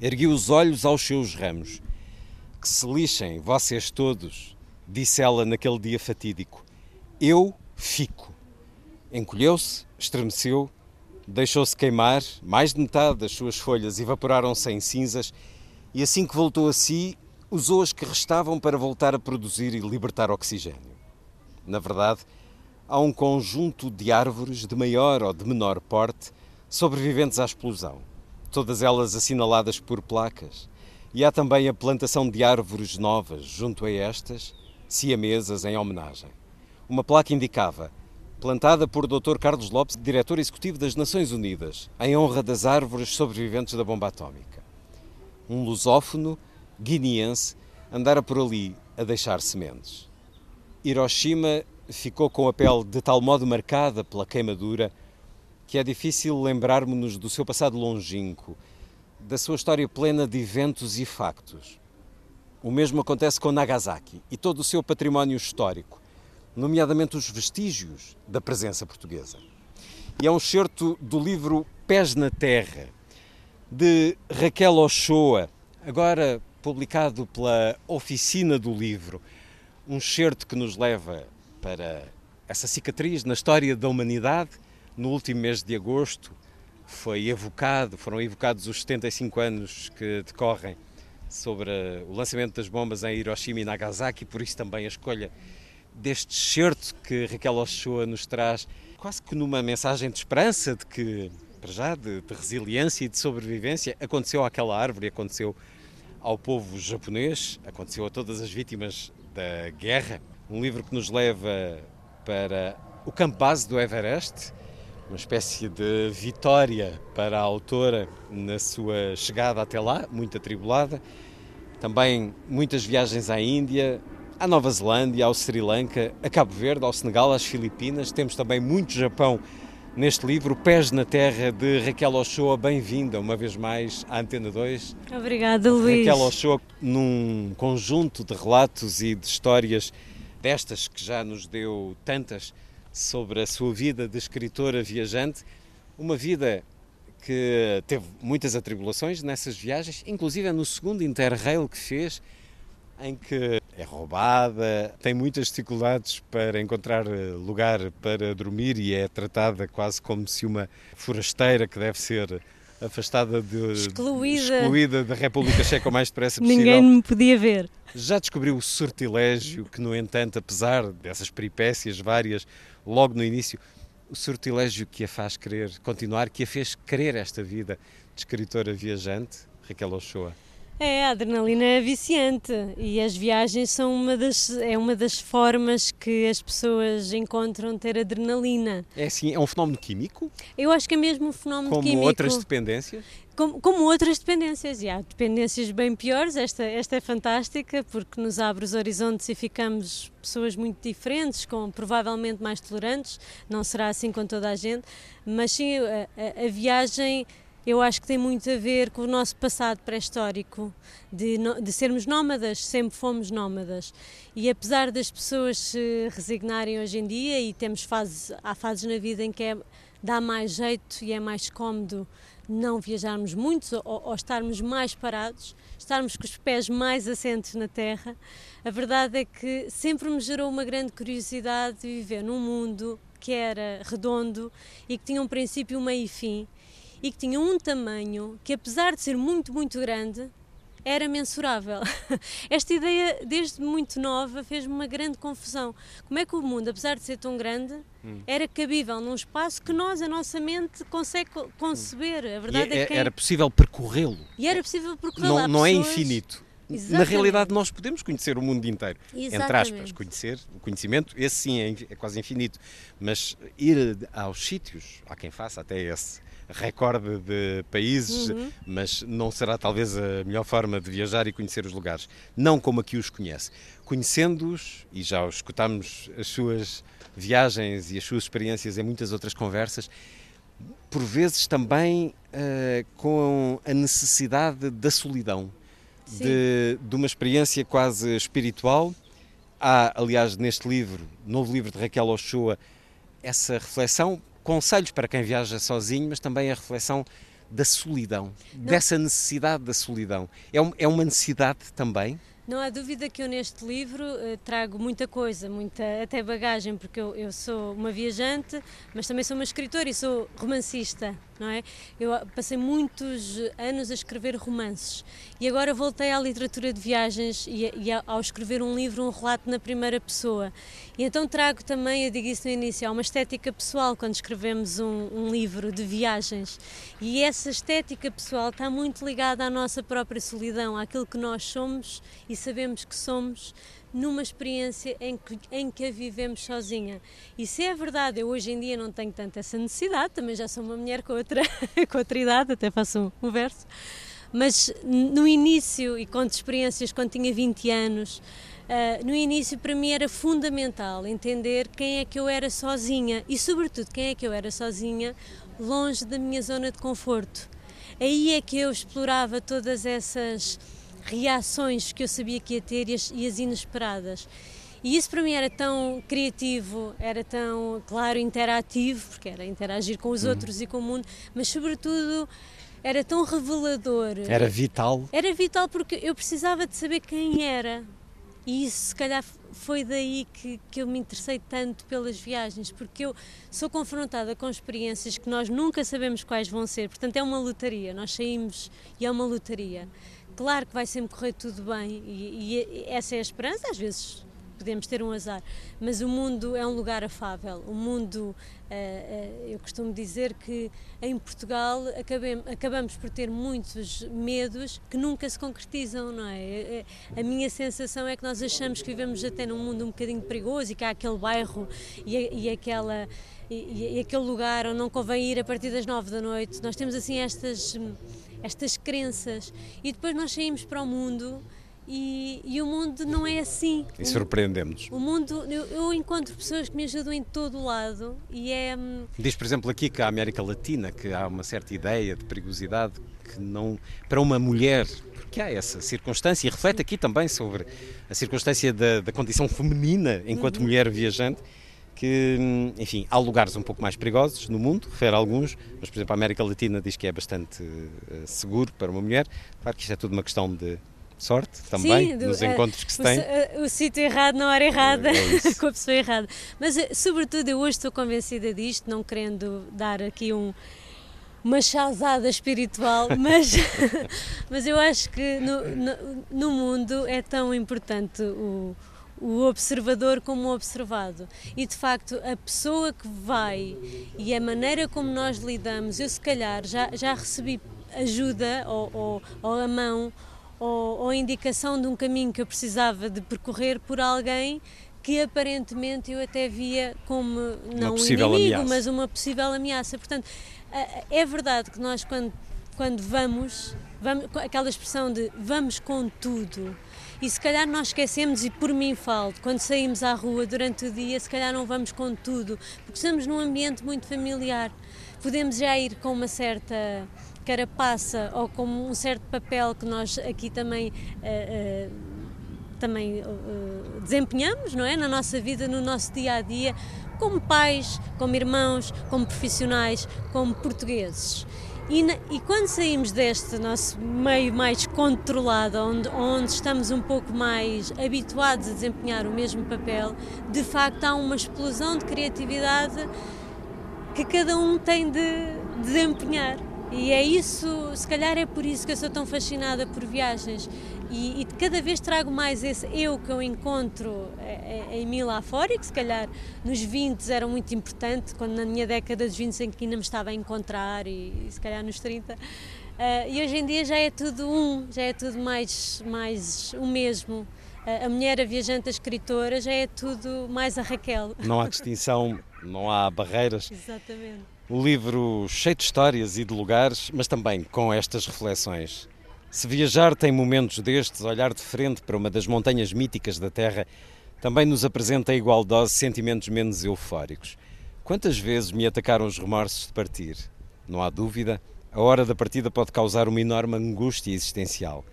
Ergui os olhos aos seus ramos. Que se lixem, vocês todos, disse ela naquele dia fatídico. Eu fico. Encolheu-se, estremeceu, deixou-se queimar, mais de metade das suas folhas evaporaram-se em cinzas e assim que voltou a si, usou as que restavam para voltar a produzir e libertar oxigênio. Na verdade, há um conjunto de árvores de maior ou de menor porte sobreviventes à explosão, todas elas assinaladas por placas. E há também a plantação de árvores novas junto a estas, siamesas em homenagem. Uma placa indicava plantada por Dr. Carlos Lopes, diretor executivo das Nações Unidas, em honra das árvores sobreviventes da bomba atómica. Um lusófono guineense andara por ali a deixar sementes. Hiroshima ficou com a pele de tal modo marcada pela queimadura que é difícil lembrarmos-nos do seu passado longínquo, da sua história plena de eventos e factos. O mesmo acontece com Nagasaki e todo o seu património histórico, nomeadamente os vestígios da presença portuguesa. E é um excerto do livro Pés na Terra, de Raquel Ochoa, agora publicado pela Oficina do Livro, um excerto que nos leva para essa cicatriz na história da humanidade. No último mês de agosto foi evocado, foram evocados os 75 anos que decorrem sobre o lançamento das bombas em Hiroshima e Nagasaki, por isso também a escolha deste excerto que Raquel Ochoa nos traz, quase que numa mensagem de esperança, de que, para já, de, de resiliência e de sobrevivência, aconteceu àquela árvore, aconteceu ao povo japonês, aconteceu a todas as vítimas da guerra. Um livro que nos leva para o campo base do Everest, uma espécie de vitória para a autora na sua chegada até lá, muito atribulada. Também muitas viagens à Índia, à Nova Zelândia, ao Sri Lanka, a Cabo Verde, ao Senegal, às Filipinas. Temos também muito Japão neste livro, Pés na Terra, de Raquel Ochoa. Bem-vinda uma vez mais à Antena 2. Obrigada, Luís. Raquel Ochoa, num conjunto de relatos e de histórias destas que já nos deu tantas sobre a sua vida de escritora viajante, uma vida que teve muitas atribulações nessas viagens, inclusive no segundo Interrail que fez, em que é roubada, tem muitas dificuldades para encontrar eh, lugar para dormir e é tratada quase como se uma forasteira que deve ser afastada de excluída, excluída da República Checa o mais depressa possível. Ninguém me podia ver. Já descobriu o sortilégio que, no entanto, apesar dessas peripécias várias, logo no início, o sortilégio que a faz querer continuar, que a fez querer esta vida de escritora viajante, Raquel Ochoa? É, a adrenalina é viciante e as viagens são uma das, é uma das formas que as pessoas encontram ter adrenalina. É assim, é um fenómeno químico? Eu acho que é mesmo um fenómeno como químico. Como outras dependências? Como, como, outras dependências, e há dependências bem piores, esta, esta é fantástica porque nos abre os horizontes e ficamos pessoas muito diferentes, com provavelmente mais tolerantes, não será assim com toda a gente, mas sim, a, a, a viagem eu acho que tem muito a ver com o nosso passado pré-histórico, de, de, sermos nómadas, sempre fomos nómadas. E apesar das pessoas se resignarem hoje em dia, e temos fases, há fases na vida em que é, dá mais jeito e é mais cómodo não viajarmos muito ou, ou estarmos mais parados, estarmos com os pés mais assentes na terra, a verdade é que sempre me gerou uma grande curiosidade de viver num mundo que era redondo e que tinha um princípio, meio e fim e que tinha um tamanho que, apesar de ser muito, muito grande, era mensurável. Esta ideia, desde muito nova, fez-me uma grande confusão. Como é que o mundo, apesar de ser tão grande, hum. era cabível num espaço que nós, a nossa mente, consegue conceber? A verdade e é, é que era possível percorrê-lo. E era possível percorrê-lo. Não, não pessoas... é infinito. Exatamente. Na realidade, nós podemos conhecer o mundo inteiro. Exatamente. Entre aspas, conhecer, o conhecimento, esse sim é, é quase infinito. Mas ir aos sítios, há quem faça até esse recorde de países, uhum. mas não será talvez a melhor forma de viajar e conhecer os lugares. Não como aqui os conhece. Conhecendo-os, e já escutámos as suas viagens e as suas experiências em muitas outras conversas, por vezes também uh, com a necessidade da solidão, de, de, uma experiência quase espiritual. Há, aliás, neste livro, novo livro de Raquel Ochoa, essa reflexão conselhos para quem viaja sozinho, mas também a reflexão da solidão, Não. dessa necessidade da solidão. É, um, é uma necessidade também? Não há dúvida que eu neste livro uh, trago muita coisa, muita até bagagem, porque eu, eu, sou uma viajante, mas também sou uma escritora e sou romancista, não é? Eu passei muitos anos a escrever romances e agora voltei à literatura de viagens e, e ao escrever um livro, um relato na primeira pessoa. E então trago também, eu digo isso no início, uma estética pessoal quando escrevemos um, um livro de viagens. E essa estética pessoal está muito ligada à nossa própria solidão, àquilo que nós somos e sabemos que somos numa experiência em que, em que a vivemos sozinha. E se é verdade, eu hoje em dia não tenho tanto essa necessidade, também já sou uma mulher com outra, com outra idade, até faço um, um verso, mas no início e conto experiências quando tinha 20 anos, Uh, no início para mim era fundamental entender quem é que eu era sozinha e sobretudo quem é que eu era sozinha longe da minha zona de conforto. Aí é que eu explorava todas essas reações que eu sabia que ia ter e as, e as inesperadas. E isso para mim era tão criativo, era tão, claro, interativo, porque era interagir com os uhum. outros e com o mundo, mas sobretudo era tão revelador. Era vital. Era vital porque eu precisava de saber quem era, e isso, se calhar, foi daí que, que eu me interessei tanto pelas viagens, porque eu sou confrontada com experiências que nós nunca sabemos quais vão ser. Portanto, é uma lotaria. Nós saímos e é uma lotaria. Claro que vai sempre correr tudo bem, e, e essa é a esperança. Às vezes podemos ter um azar, mas o mundo é um lugar afável. O mundo, uh, uh, eu costumo dizer que em Portugal acabamos por ter muitos medos que nunca se concretizam, não é? Eh, a minha sensação é que nós achamos que vivemos até num mundo um bocadinho perigoso e que há aquele bairro e, e aquela. E, e aquele lugar onde não convém ir a partir das nove da noite. Nós temos assim estas, estas crenças e depois nós saímos para o mundo e, e, o mundo não é assim. E surpreendemos. O mundo, eu, eu, encontro pessoas que me ajudam em todo o lado e é. Hum, Diz, por exemplo, aqui que a América Latina, que há uma certa ideia de perigosidade que não. para uma mulher, porque há essa circunstância, e reflete aqui também sobre a circunstância da, da condição feminina enquanto uhum. mulher viajante que, hum, enfim, há lugares um pouco mais perigosos no mundo, refere a alguns, mas, por exemplo, a América Latina diz que é bastante uh, seguro para uma mulher. Claro que isto é tudo uma questão de sorte também Sim, do, nos encontros que se tem. O, o sítio errado na hora errada, é, é com a pessoa errada. Mas, eh, sobretudo, eu hoje estou convencida disto, não querendo dar aqui um, uma chazada espiritual, mas, mas eu acho que no, no, no mundo é tão importante o, o observador como o observado. E de facto, a pessoa que vai e a maneira como nós lidamos, eu se calhar já, já recebi ajuda ou, ou, ou a mão ou, ou indicação de um caminho que eu precisava de percorrer por alguém que aparentemente eu até via como não um inimigo, ameaça. mas uma possível ameaça. Portanto, é verdade que nós quando, quando vamos, vamos, aquela expressão de vamos com tudo, e se calhar nós esquecemos, e por mim falo, quando saímos à rua durante o dia, se calhar não vamos com tudo, porque estamos num ambiente muito familiar. Podemos já ir com uma certa carapaça ou como um certo papel que nós aqui também. Uh, uh, também uh, desempenhamos, não é, na nossa vida, no nosso dia a dia, como pais, como irmãos, como profissionais, como portugueses. E, na, e, quando saímos deste nosso meio mais controlado, onde, onde estamos um pouco mais habituados a desempenhar o mesmo papel, de facto há uma explosão de criatividade que cada um tem de desempenhar. E é isso, se calhar é por isso que eu sou tão fascinada por viagens e, e cada vez trago mais esse eu que eu encontro é, é, em mim lá fora e que se calhar nos 20 era muito importante, quando na minha década dos 20 em que ainda me estava a encontrar e, e se calhar nos 30. Uh, eh, e hoje em dia já é tudo um, já é tudo mais, mais o mesmo. Uh, a mulher, a viajante, a escritora, já é tudo mais a Raquel. Não há distinção, não há barreiras. Exatamente. O livro cheio de histórias e de lugares, mas também com estas reflexões. Se viajar tem momentos destes, olhar de frente para uma das montanhas míticas da Terra também nos apresenta a igual dose sentimentos menos eufóricos. Quantas vezes me atacaram os remorsos de partir? Não há dúvida, a hora da partida pode causar uma enorme angústia existencial.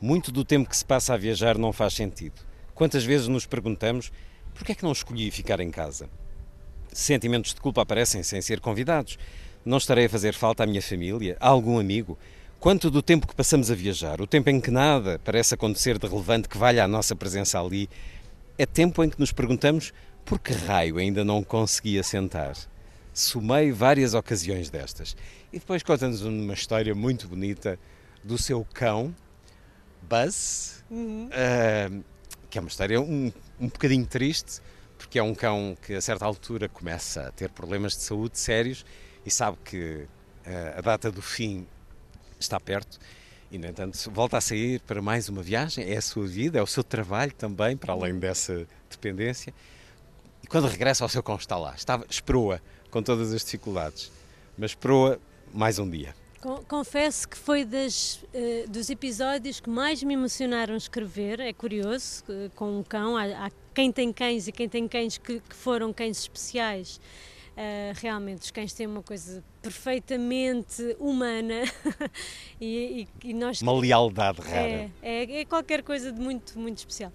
Muito do tempo que se passa a viajar não faz sentido. Quantas vezes nos perguntamos por que é que não escolhi ficar em casa? Sentimentos de culpa aparecem sem ser convidados. Não estarei a fazer falta à minha família, a algum amigo. Quanto do tempo que passamos a viajar, o tempo em que nada parece acontecer de relevante que valha a nossa presença ali, é tempo em que nos perguntamos por que raio ainda não conseguia sentar. Sumei várias ocasiões destas. E depois conta-nos uma história muito bonita do seu cão, Buzz, uhum. uh, que é uma história um, um bocadinho triste, porque é um cão que a certa altura começa a ter problemas de saúde sérios e sabe que uh, a data do fim está perto e, no entanto, volta a sair para mais uma viagem. É a sua vida, é o seu trabalho também, para além dessa dependência. E quando regressa ao seu cão está lá. Estava, esperou-a com todas as dificuldades, mas esperou-a mais um dia. Confesso que foi das, uh, dos episódios que mais me emocionaram escrever. É curioso, uh, com um cão. Há, há, quem tem cães e quem tem cães que, que foram cães especiais. Uh, realmente, os cães têm uma coisa perfeitamente humana e, e, e, nós. Uma lealdade rara. É, é, é qualquer coisa de muito, muito especial.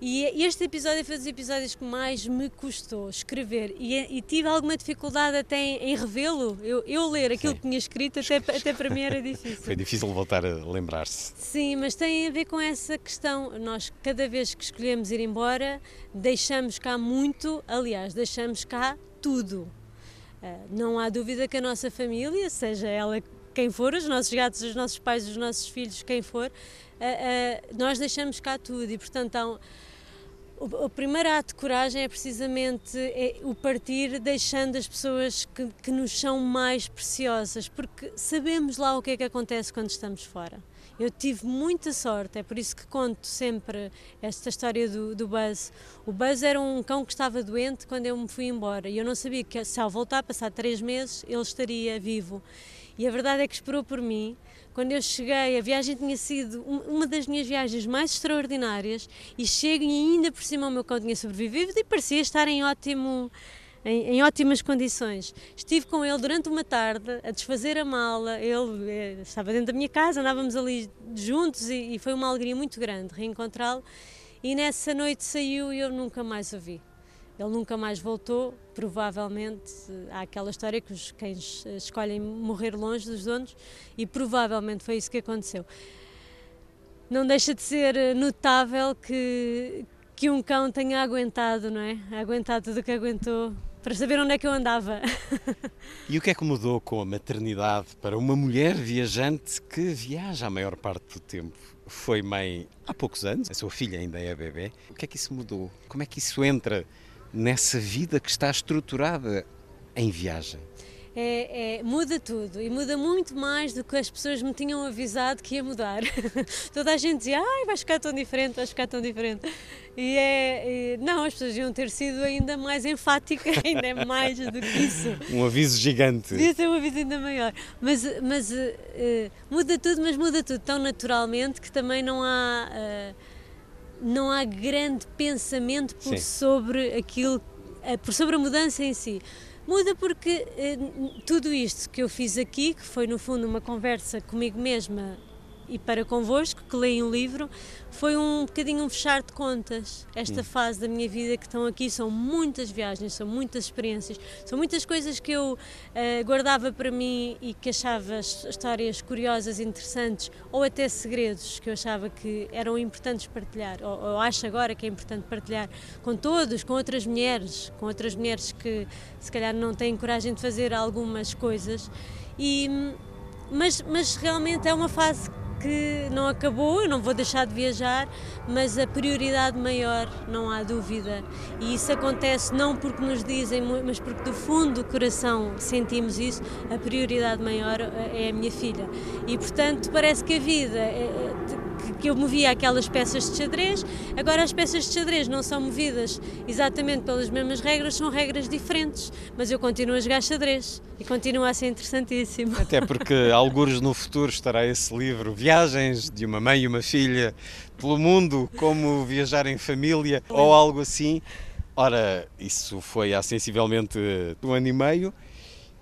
E este episódio foi um dos episódios que mais me custou escrever e, e tive alguma dificuldade até em, em revê-lo. Eu, eu, ler aquilo Sim. que tinha escrito até, até para mim era difícil. foi difícil voltar a lembrar-se. Sim, mas tem a ver com essa questão. Nós, cada vez que escolhemos ir embora, deixamos cá muito, aliás, deixamos cá tudo. Uh, não há dúvida que a nossa família, seja ela quem for, os nossos gatos, os nossos pais, os nossos filhos, quem for, uh, uh, nós deixamos cá tudo e, portanto, há um, o, o primeiro ato de coragem é precisamente é o partir deixando as pessoas que, que nos são mais preciosas, porque sabemos lá o que é que acontece quando estamos fora. Eu tive muita sorte, é por isso que conto sempre esta história do, do Buzz. O Buzz era um cão que estava doente quando eu me fui embora e eu não sabia que se ao voltar, passar três meses, ele estaria vivo. E a verdade é que esperou por mim quando eu cheguei, a viagem tinha sido uma das minhas viagens mais extraordinárias e chego e ainda por cima o meu cão tinha sobrevivido e parecia estar em ótimo em, em, ótimas condições. Estive com ele durante uma tarde a desfazer a mala. Ele eh, estava dentro da minha casa, andávamos ali juntos e, e foi uma alegria muito grande reencontrá-lo. E nessa noite saiu e eu nunca mais o vi. Ele nunca mais voltou, provavelmente. Há aquela história que os cães eh, escolhem morrer longe dos donos e provavelmente foi isso que aconteceu. Não deixa de ser eh, notável que, que um cão tenha aguentado, não é? Aguentado tudo o que aguentou para saber onde é que eu andava. E o que é que mudou com a maternidade para uma mulher viajante que viaja a maior parte do tempo? Foi mãe há poucos anos, a sua filha ainda é bebê. O que é que isso mudou? Como é que isso entra nessa vida que está estruturada em viagem? É, é, muda tudo e muda muito mais do que as pessoas me tinham avisado que ia mudar. Toda a gente dizia, ai, vais ficar tão diferente, vais ficar tão diferente. E é, e, não, as pessoas iam ter sido ainda mais enfáticas, ainda mais do que isso. Um aviso gigante. Devia ser um aviso ainda maior. Mas, mas uh, muda tudo, mas muda tudo tão naturalmente que também não há. Uh, não há grande pensamento por sobre aquilo, eh, por sobre a mudança em si. Muda porque eh, tudo isto que eu fiz aqui, que foi no fundo uma conversa comigo mesma e para convosco, que leem um livro, foi um bocadinho um fechar de contas. Esta hum. fase da minha vida que estão aqui são muitas viagens, são muitas experiências, são muitas coisas que eu uh, guardava para mim e que achava histórias curiosas, interessantes, ou até segredos que eu achava que eram importantes partilhar, ou, ou acho agora que é importante partilhar com todos, com outras mulheres, com outras mulheres que se calhar não têm coragem de fazer algumas coisas. E, mas, mas realmente é uma fase que não acabou, eu não vou deixar de viajar, mas a prioridade maior, não há dúvida. E isso acontece não porque nos dizem, mas porque do fundo do coração sentimos isso, a prioridade maior eh, é a minha filha. E portanto parece que a vida é, que eu movia aquelas peças de xadrez, agora as peças de xadrez não são movidas exatamente pelas mesmas regras, são regras diferentes, mas eu continuo a jogar xadrez e continua a ser interessantíssimo. Até porque, alguns no futuro, estará esse livro, Viagens de uma Mãe e uma Filha pelo Mundo, como viajar em família ou algo assim. Ora, isso foi há sensivelmente um ano e meio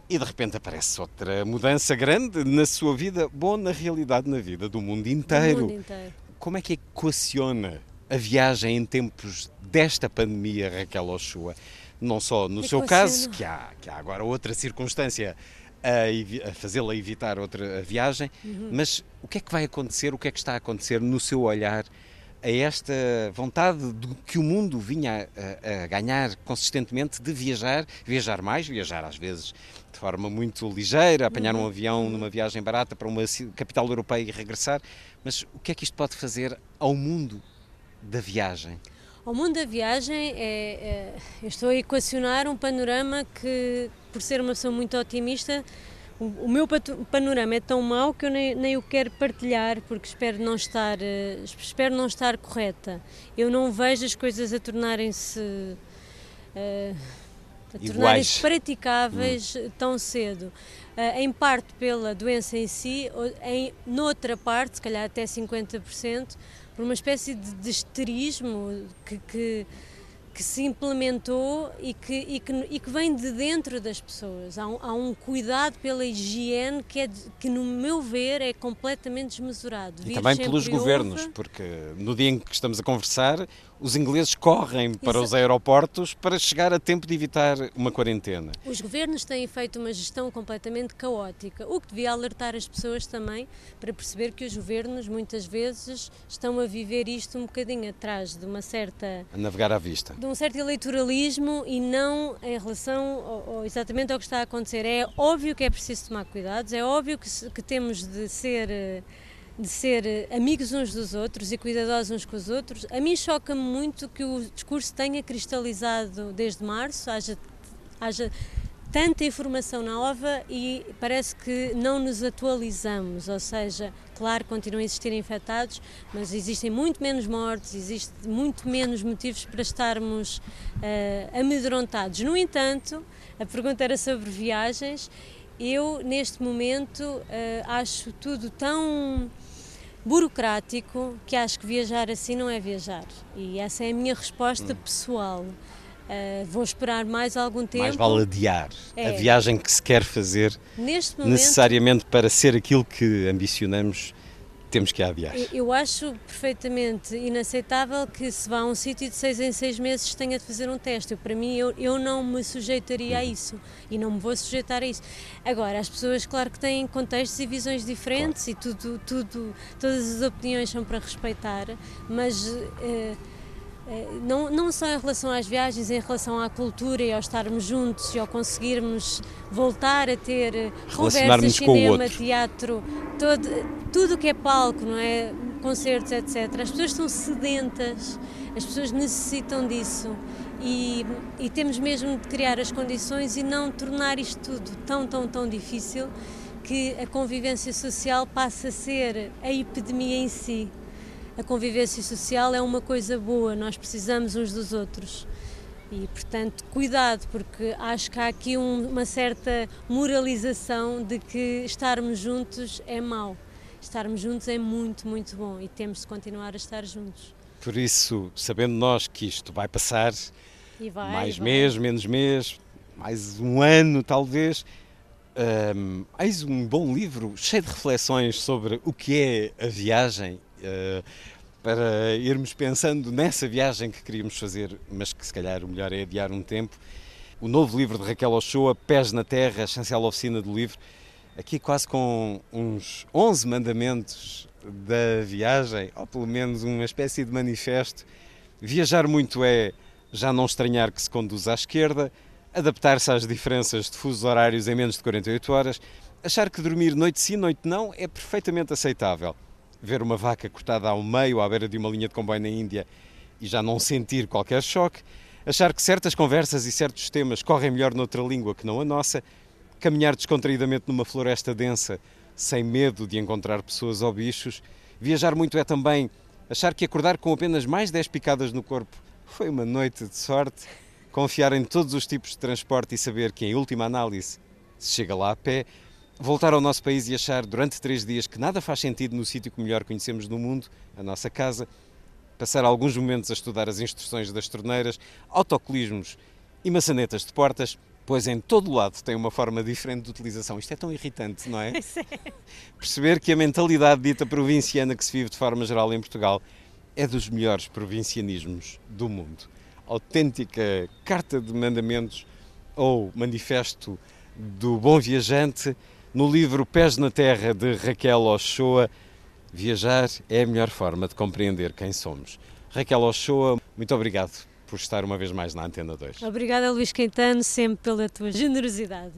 e de repente aparece outra mudança grande na sua vida, bom, na realidade, na vida do mundo inteiro. Do mundo inteiro. Como é que equaciona a viagem em tempos desta pandemia, Raquel Oshua? não só no seu caso, que há, que há agora outra circunstância a, a fazê-la evitar outra viagem, uhum. mas o que é que vai acontecer, o que é que está a acontecer no seu olhar a esta vontade de que o mundo vinha a, a, ganhar consistentemente de viajar, viajar mais, viajar às vezes de forma muito ligeira, apanhar um uhum. avião numa viagem barata para uma capital europeia e regressar, mas o que é que isto pode fazer ao mundo da viagem? Ao mundo da viagem, é, é, eu estou a equacionar um panorama que, por ser uma pessoa muito otimista, o, o meu panorama é tão mau que eu nem, nem o quero partilhar porque espero não estar uh, espero não estar correta. Eu não vejo as coisas a tornarem-se uh, tornarem-se praticáveis hum. tão cedo. Uh, em parte pela doença em si, em noutra parte, se calhar até 50%, por uma espécie de, de esterismo que, que, que, se implementou e que, e, que, e que vem de dentro das pessoas. Há um, há um cuidado pela higiene que, é, que, no meu ver, é completamente desmesurado. E também pelos governos, porque no dia em que estamos a conversar, os ingleses correm para os aeroportos para chegar a tempo de evitar uma quarentena. Os governos têm feito uma gestão completamente caótica, o que devia alertar as pessoas também para perceber que os governos muitas vezes estão a viver isto um bocadinho atrás de uma certa. a navegar à vista. de um certo eleitoralismo e não em relação ao, exatamente ao que está a acontecer. É óbvio que é preciso tomar cuidados, é óbvio que, que temos de ser eh, de ser eh, amigos uns dos outros e cuidadosos uns com os outros. A mim choca-me muito que o discurso tenha cristalizado desde março, haja, haja tanta informação nova e parece que não nos atualizamos, ou seja, claro, continuam a existir infectados, mas existem muito menos mortes, existe muito menos motivos para estarmos uh, amedrontados. No entanto, a pergunta era sobre viagens. Eu, neste momento, uh, acho tudo tão burocrático que acho que viajar assim não é viajar. E essa é a minha resposta hum. pessoal. Uh, vou esperar mais algum tempo. Mais vale adiar é. a viagem que se quer fazer momento, necessariamente para ser aquilo que ambicionamos temos que adiar. Eu acho perfeitamente inaceitável que se vá a um sítio de seis em seis meses tenha de fazer um teste. Eu, para mim, eu, eu não me sujeitaria a uhum. isso e não me vou sujeitar a isso. Agora, as pessoas, claro que têm contextos e visões diferentes claro. e tudo, tudo, todas as opiniões são para respeitar, mas... Uh, não, não só em relação às viagens, em relação à cultura e ao estarmos juntos e ao conseguirmos voltar a ter conversas, cinema, teatro, todo, tudo o que é palco, não é? Concertos, etc. As pessoas estão sedentas, as pessoas necessitam disso e, e temos mesmo de criar as condições e não tornar isto tudo tão, tão, tão difícil que a convivência social passe a ser a epidemia em si a convivência social é uma coisa boa, nós precisamos uns dos outros. E, portanto, cuidado, porque acho que há aqui um, uma certa moralização de que estarmos juntos é mau. Estarmos juntos é muito, muito bom e temos de continuar a estar juntos. Por isso, sabendo nós que isto vai passar, vai, mais vai. mês, menos mês, mais um ano talvez, um, eis um bom livro cheio de reflexões sobre o que é a viagem para irmos pensando nessa viagem que queríamos fazer, mas que se calhar o melhor é adiar um tempo. O novo livro de Raquel Ochoa, Pés na Terra, a essencial oficina do livro, aqui quase com uns 11 mandamentos da viagem, ou pelo menos uma espécie de manifesto. Viajar muito é já não estranhar que se conduz à esquerda, adaptar-se às diferenças de fusos horários em menos de 48 horas, achar que dormir noite sim, noite não é perfeitamente aceitável ver uma vaca cortada ao meio à beira de uma linha de comboio na Índia e já não sentir qualquer choque, achar que certas conversas e certos temas correm melhor noutra língua que não a nossa, caminhar descontraídamente numa floresta densa sem medo de encontrar pessoas ou bichos, viajar muito é também achar que acordar com apenas mais 10 picadas no corpo foi uma noite de sorte, confiar em todos os tipos de transporte e saber que, em última análise, se chega lá a pé, voltar ao nosso país e achar durante três dias que nada faz sentido no sítio que melhor conhecemos no mundo, a nossa casa, passar alguns momentos a estudar as instruções das torneiras, autocolismos e maçanetas de portas, pois em todo lado tem uma forma diferente de utilização. Isto é tão irritante, não é? é? Perceber que a mentalidade dita provinciana que se vive de forma geral em Portugal é dos melhores provincianismos do mundo. autêntica carta de mandamentos ou manifesto do bom viajante no livro Pés na Terra de Raquel Ochoa. Viajar é a melhor forma de compreender quem somos. Raquel Ochoa, muito obrigado por estar uma vez mais na Antena 2. Obrigada, Luís Quintano, sempre pela tua generosidade.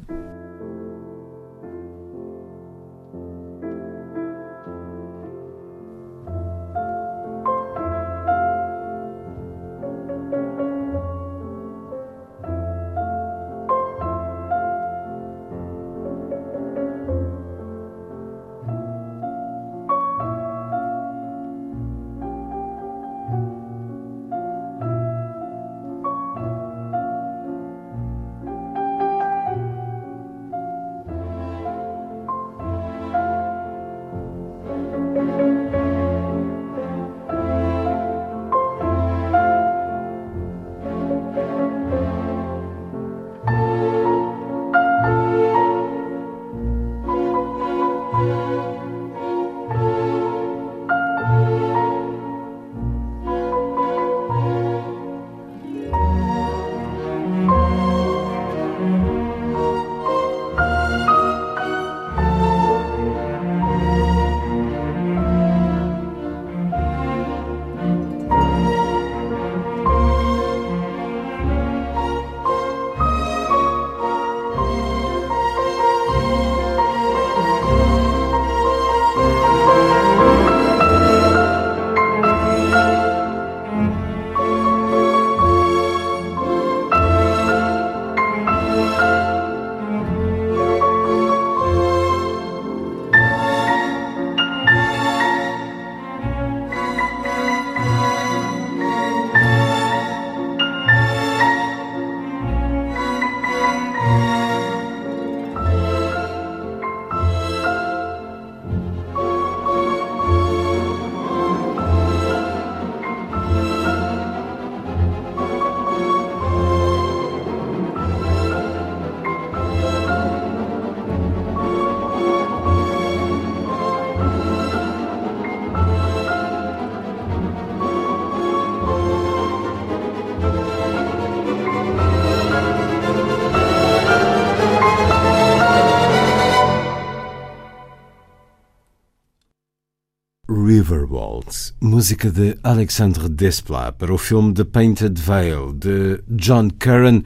Música de Alexandre Desplat para o filme The Painted Veil de John Curran,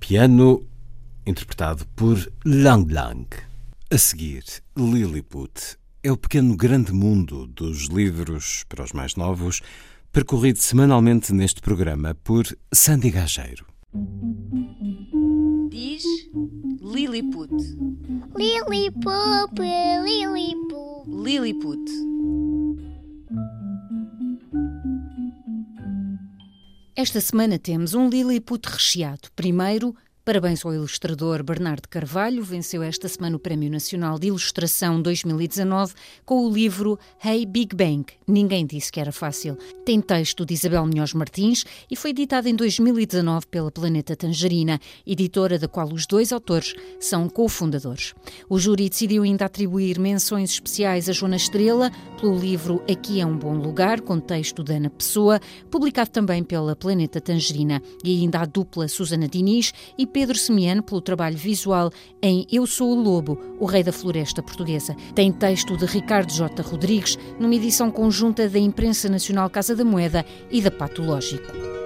piano interpretado por Lang Lang. A seguir, Lilliput é o pequeno grande mundo dos livros para os mais novos, percorrido semanalmente neste programa por Sandy Gageiro. Diz Lilliput. Lilliput, Lilliput. Lilliput. Esta semana temos um Lilliput recheado. Primeiro, Parabéns ao ilustrador Bernardo Carvalho, venceu esta semana o Prémio Nacional de Ilustração 2019 com o livro Hey Big Bang. Ninguém disse que era fácil. Tem texto de Isabel Munhoz Martins e foi editado em 2019 pela Planeta Tangerina, editora da qual os dois autores são cofundadores. O júri decidiu ainda atribuir menções especiais a Joana Estrela pelo livro Aqui é um Bom Lugar, com texto de Ana Pessoa, publicado também pela Planeta Tangerina, e ainda a dupla Susana Diniz e Pedro Semiano pelo trabalho visual em Eu Sou o Lobo, o Rei da Floresta Portuguesa. Tem texto de Ricardo J. Rodrigues, numa edição conjunta da Imprensa Nacional Casa da Moeda e da Patológico.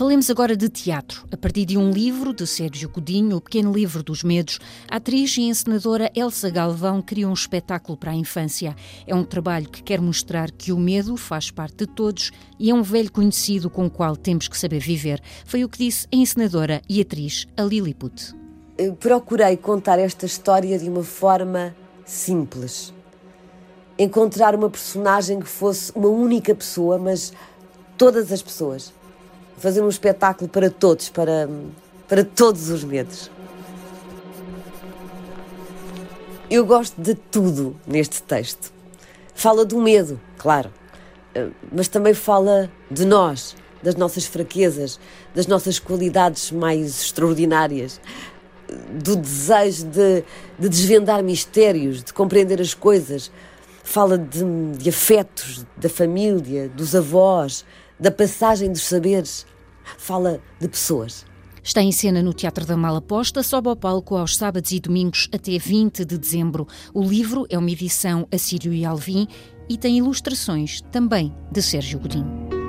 Falemos agora de teatro. A partir de um livro de Sérgio Godinho, O Pequeno Livro dos Medos, a atriz e encenadora Elsa Galvão criou um espetáculo para a infância. É um trabalho que quer mostrar que o medo faz parte de todos e é um velho conhecido com o qual temos que saber viver. Foi o que disse a encenadora e atriz a Lilliput. Procurei contar esta história de uma forma simples. Encontrar uma personagem que fosse uma única pessoa, mas todas as pessoas fazer um espetáculo para todos, para, para todos os medos. Eu gosto de tudo neste texto. Fala do medo, claro, eh, mas também fala de nós, das nossas fraquezas, das nossas qualidades mais extraordinárias. do desejo de, de desvendar mistérios, de compreender as coisas. Fala de, de afetos, da família, dos avós, da passagem dos saberes. Fala de pessoas. Está em cena no Teatro da Malaposta, sobe ao palco aos sábados e domingos até 20 de dezembro. O livro é uma edição Assírio e Alvim e tem ilustrações também de Sérgio Godinho.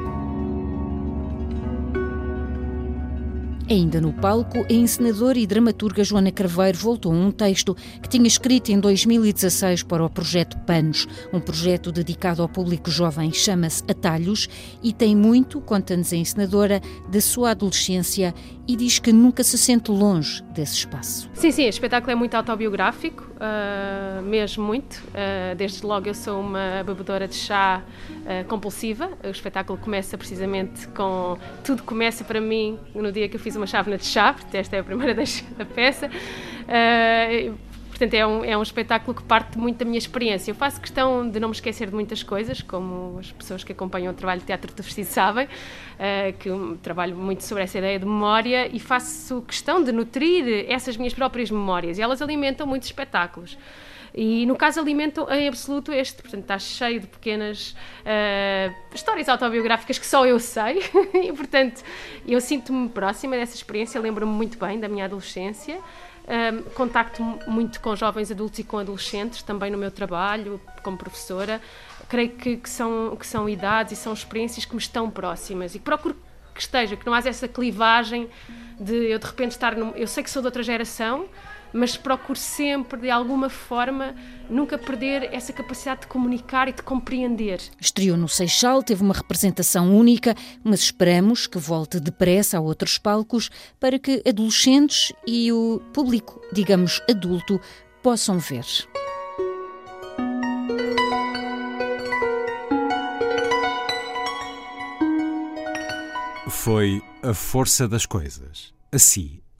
Ainda no palco, a encenadora e dramaturga Joana Carveiro voltou a um texto que tinha escrito em 2016 para o projeto Panos, um projeto dedicado ao público jovem, chama-se Atalhos e tem muito, conta-nos a encenadora, da sua adolescência e diz que nunca se sente longe desse espaço. Sim, sim, o espetáculo é muito autobiográfico, uh, mesmo muito. Uh, desde logo eu sou uma bebedora de chá uh, compulsiva. O espetáculo começa precisamente com. Tudo começa para mim no dia que eu fiz uma chávena de chá, esta é a primeira da peça. Portanto, é um, é um espetáculo que parte muito da minha experiência. Eu faço questão de não me esquecer de muitas coisas, como as pessoas que acompanham o trabalho de teatro de vestido sabem, uh, que trabalho muito sobre essa ideia de memória e faço questão de nutrir essas minhas próprias memórias e elas alimentam muitos espetáculos. E no caso alimentam em absoluto este, portanto está cheio de pequenas uh, histórias autobiográficas que só eu sei e portanto eu sinto-me próxima dessa experiência, lembro-me muito bem da minha adolescência. Um, contacto muito com jovens adultos e com adolescentes, também no meu trabalho como professora. Creio que, que, são, que são idades e são experiências que me estão próximas e procuro que esteja, que não haja essa clivagem de eu de repente estar. Num, eu sei que sou de outra geração, mas procuro sempre, de alguma forma, nunca perder essa capacidade de comunicar e de compreender. Estreou no Seixal, teve uma representação única, mas esperamos que volte depressa a outros palcos para que adolescentes e o público, digamos, adulto, possam ver. Foi a força das coisas. Assim,